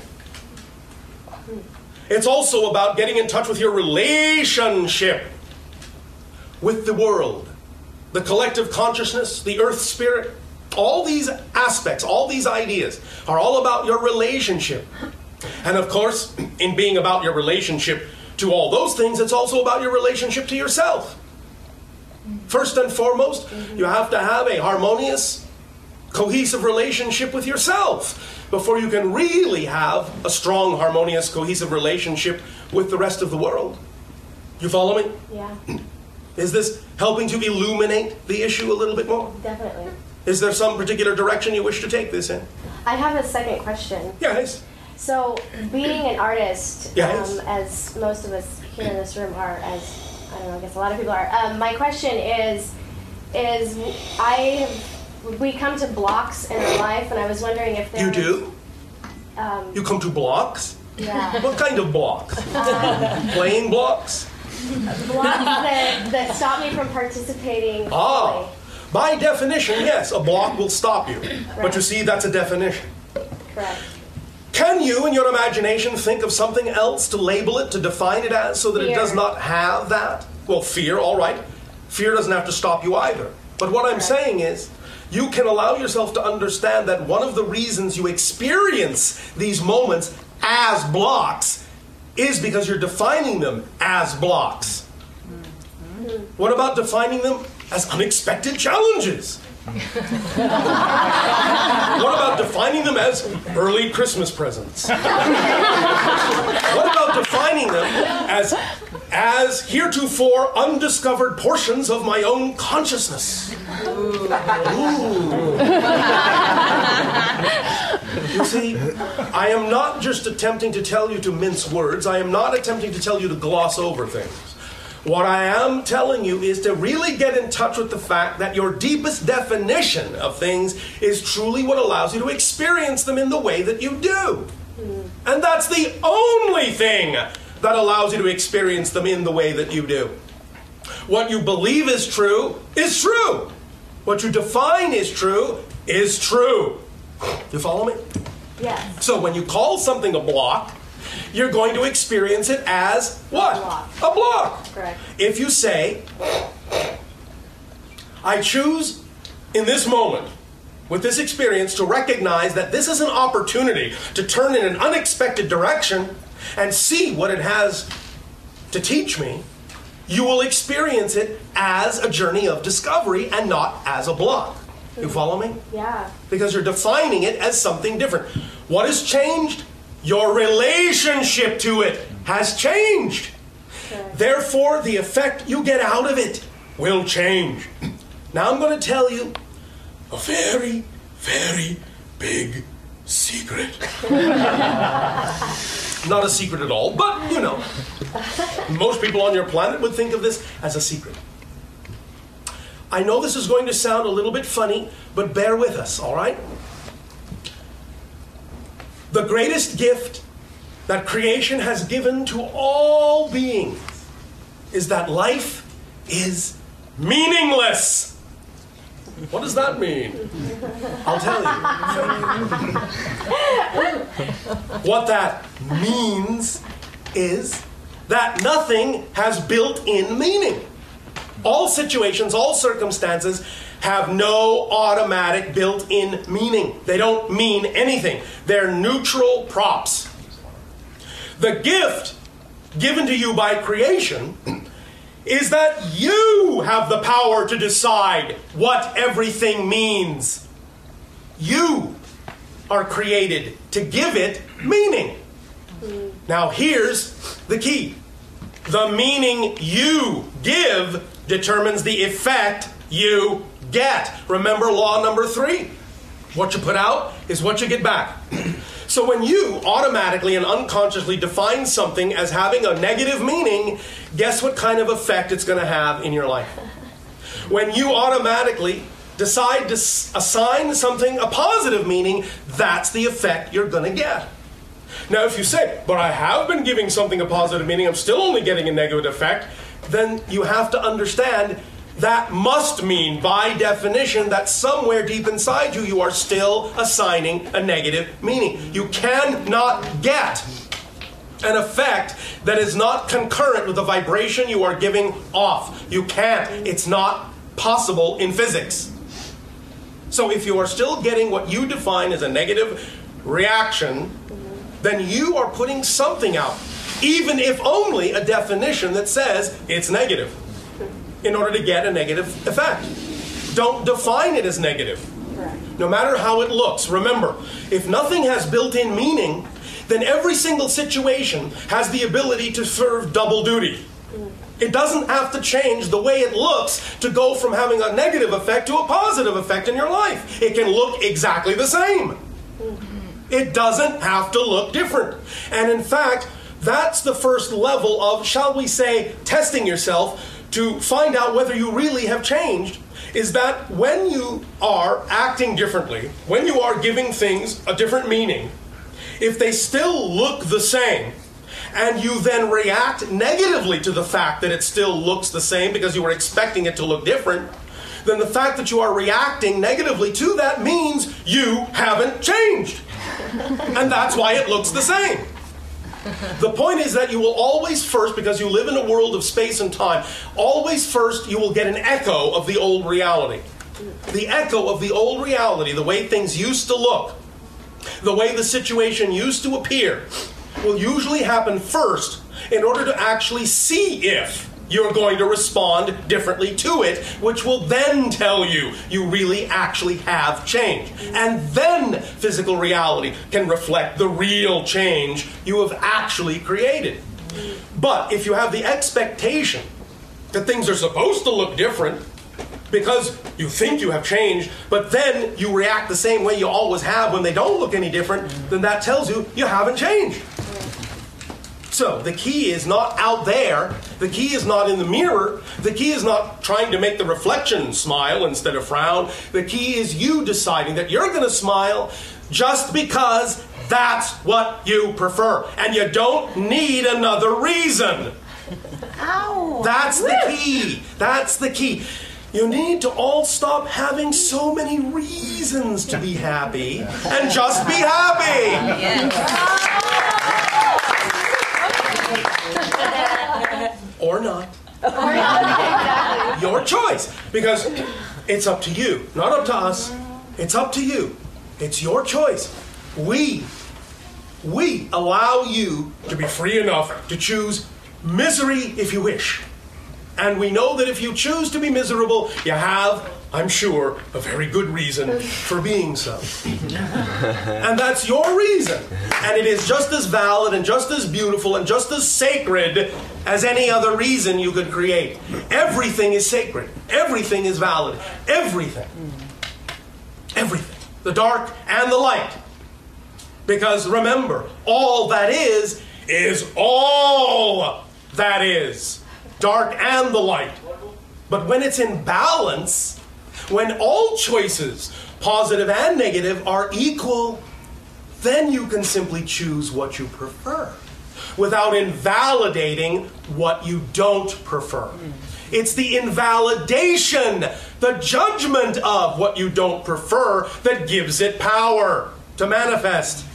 It's also about getting in touch with your relationship with the world, the collective consciousness, the earth spirit. All these aspects, all these ideas are all about your relationship. And of course, in being about your relationship to all those things, it's also about your relationship to yourself. First and foremost, you have to have a harmonious, cohesive relationship with yourself before you can really have a strong, harmonious, cohesive relationship with the rest of the world. You follow me? Yeah. Is this helping to illuminate the issue a little bit more? Definitely. Is there some particular direction you wish to take this in? I have a second question. Yes. So, being an artist, Yes. um, as most of us here in this room are, as I don't know, I guess a lot of people are. Um, my question is, is I have, we come to blocks in our life, and I was wondering if there You was- do? Um, You come to blocks? yeah. What kind of blocks? Playing blocks? blocks that, that stop me from participating Ah, fully. by definition, yes, a block will stop you. But you see, that's a definition. Correct. Can you, in your imagination, think of something else to label it, to define it as, so that it does not have that? Well, fear, all right. Fear doesn't have to stop you either. But what I'm Correct. saying is, you can allow yourself to understand that one of the reasons you experience these moments as blocks is because you're defining them as blocks. What about defining them as unexpected challenges? what about defining them as early Christmas presents? what about defining them as as heretofore undiscovered portions of my own consciousness? Ooh. you see, I am not just attempting to tell you to mince words. I am not attempting to tell you to gloss over things. What I am telling you is to really get in touch with the fact that your deepest definition of things is truly what allows you to experience them in the way that you do. And that's the only thing that allows you to experience them in the way that you do. What you believe is true is true. What you define is true is true. You follow me? Yes. So when you call something a block, you're going to experience it as what? A block. A block. Correct. If you say, I choose in this moment, with this experience, to recognize that this is an opportunity to turn in an unexpected direction and see what it has to teach me, you will experience it as a journey of discovery and not as a block. You follow me? Yeah. because you're defining it as something different. What has changed? Your relationship to it has changed. Therefore, the effect you get out of it will change. Now, I'm going to tell you a very, very big secret. Not a secret at all, but you know, most people on your planet would think of this as a secret. I know this is going to sound a little bit funny, but bear with us, all right? The greatest gift that creation has given to all beings is that life is meaningless. What does that mean? I'll tell you. what that means is that nothing has built in meaning. All situations, all circumstances have no automatic built in meaning. They don't mean anything, they're neutral props. The gift given to you by creation is that you have the power to decide what everything means. You are created to give it meaning. Now, here's the key the meaning you give determines the effect you get. Remember law number three? What you put out is what you get back. So when you automatically and unconsciously define something as having a negative meaning, guess what kind of effect it's going to have in your life? When you automatically decide to assign something a positive meaning, that's the effect you're going to get. Now, if you say, but I have been giving something a positive meaning, I'm still only getting a negative effect, then you have to understand that must mean, by definition, that somewhere deep inside you, you are still assigning a negative meaning. You cannot get an effect that is not concurrent with the vibration you are giving off. You can't. It's not possible in physics. So if you are still getting what you define as a negative reaction, then you are putting something out, even if only a definition that says it's negative, in order to get a negative effect. Don't define it as negative, Correct. no matter how it looks. Remember, if nothing has built in meaning, then every single situation has the ability to serve double duty. Mm. It doesn't have to change the way it looks to go from having a negative effect to a positive effect in your life. It can look exactly the same. Mm-hmm. It doesn't have to look different. And in fact, that's the first level of, shall we say, testing yourself to find out whether you really have changed, is that when you are acting differently, when you are giving things a different meaning, if they still look the same, and you then react negatively to the fact that it still looks the same because you were expecting it to look different, then the fact that you are reacting negatively to that means you haven't changed. and that's why it looks the same. The point is that you will always first, because you live in a world of space and time, always first you will get an echo of the old reality. The echo of the old reality, the way things used to look, the way the situation used to appear, will usually happen first in order to actually see if you're going to respond differently to it, which will then tell you you really actually have changed. And then physical reality can reflect the real change you have actually created. But if you have the expectation that things are supposed to look different, because you think you have changed, but then you react the same way you always have when they don't look any different, then that tells you you haven't changed. So the key is not out there. The key is not in the mirror. The key is not trying to make the reflection smile instead of frown. The key is you deciding that you're going to smile just because that's what you prefer. And you don't need another reason. Ow. That's the key. That's the key. You need to all stop having so many reasons to be happy and just be happy. Or not. Your choice. Because it's up to you, not up to us. It's up to you. It's your choice. We, we allow you to be free enough to choose misery if you wish. And we know that if you choose to be miserable, you have, I'm sure, a very good reason for being so. and that's your reason. And it is just as valid and just as beautiful and just as sacred as any other reason you could create. Everything is sacred, everything is valid, everything. Everything. The dark and the light. Because remember, all that is, is all that is dark and the light. But when it's in balance, when all choices, positive and negative, are equal, then you can simply choose what you prefer without invalidating what you don't prefer. It's the invalidation, the judgment of what you don't prefer that gives it power to manifest.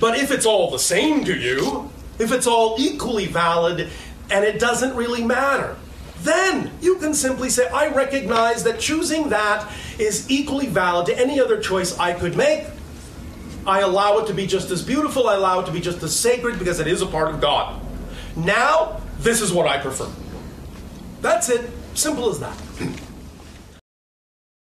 But if it's all the same to you, if it's all equally valid, and it doesn't really matter. Then you can simply say, I recognize that choosing that is equally valid to any other choice I could make. I allow it to be just as beautiful, I allow it to be just as sacred because it is a part of God. Now, this is what I prefer. That's it. Simple as that.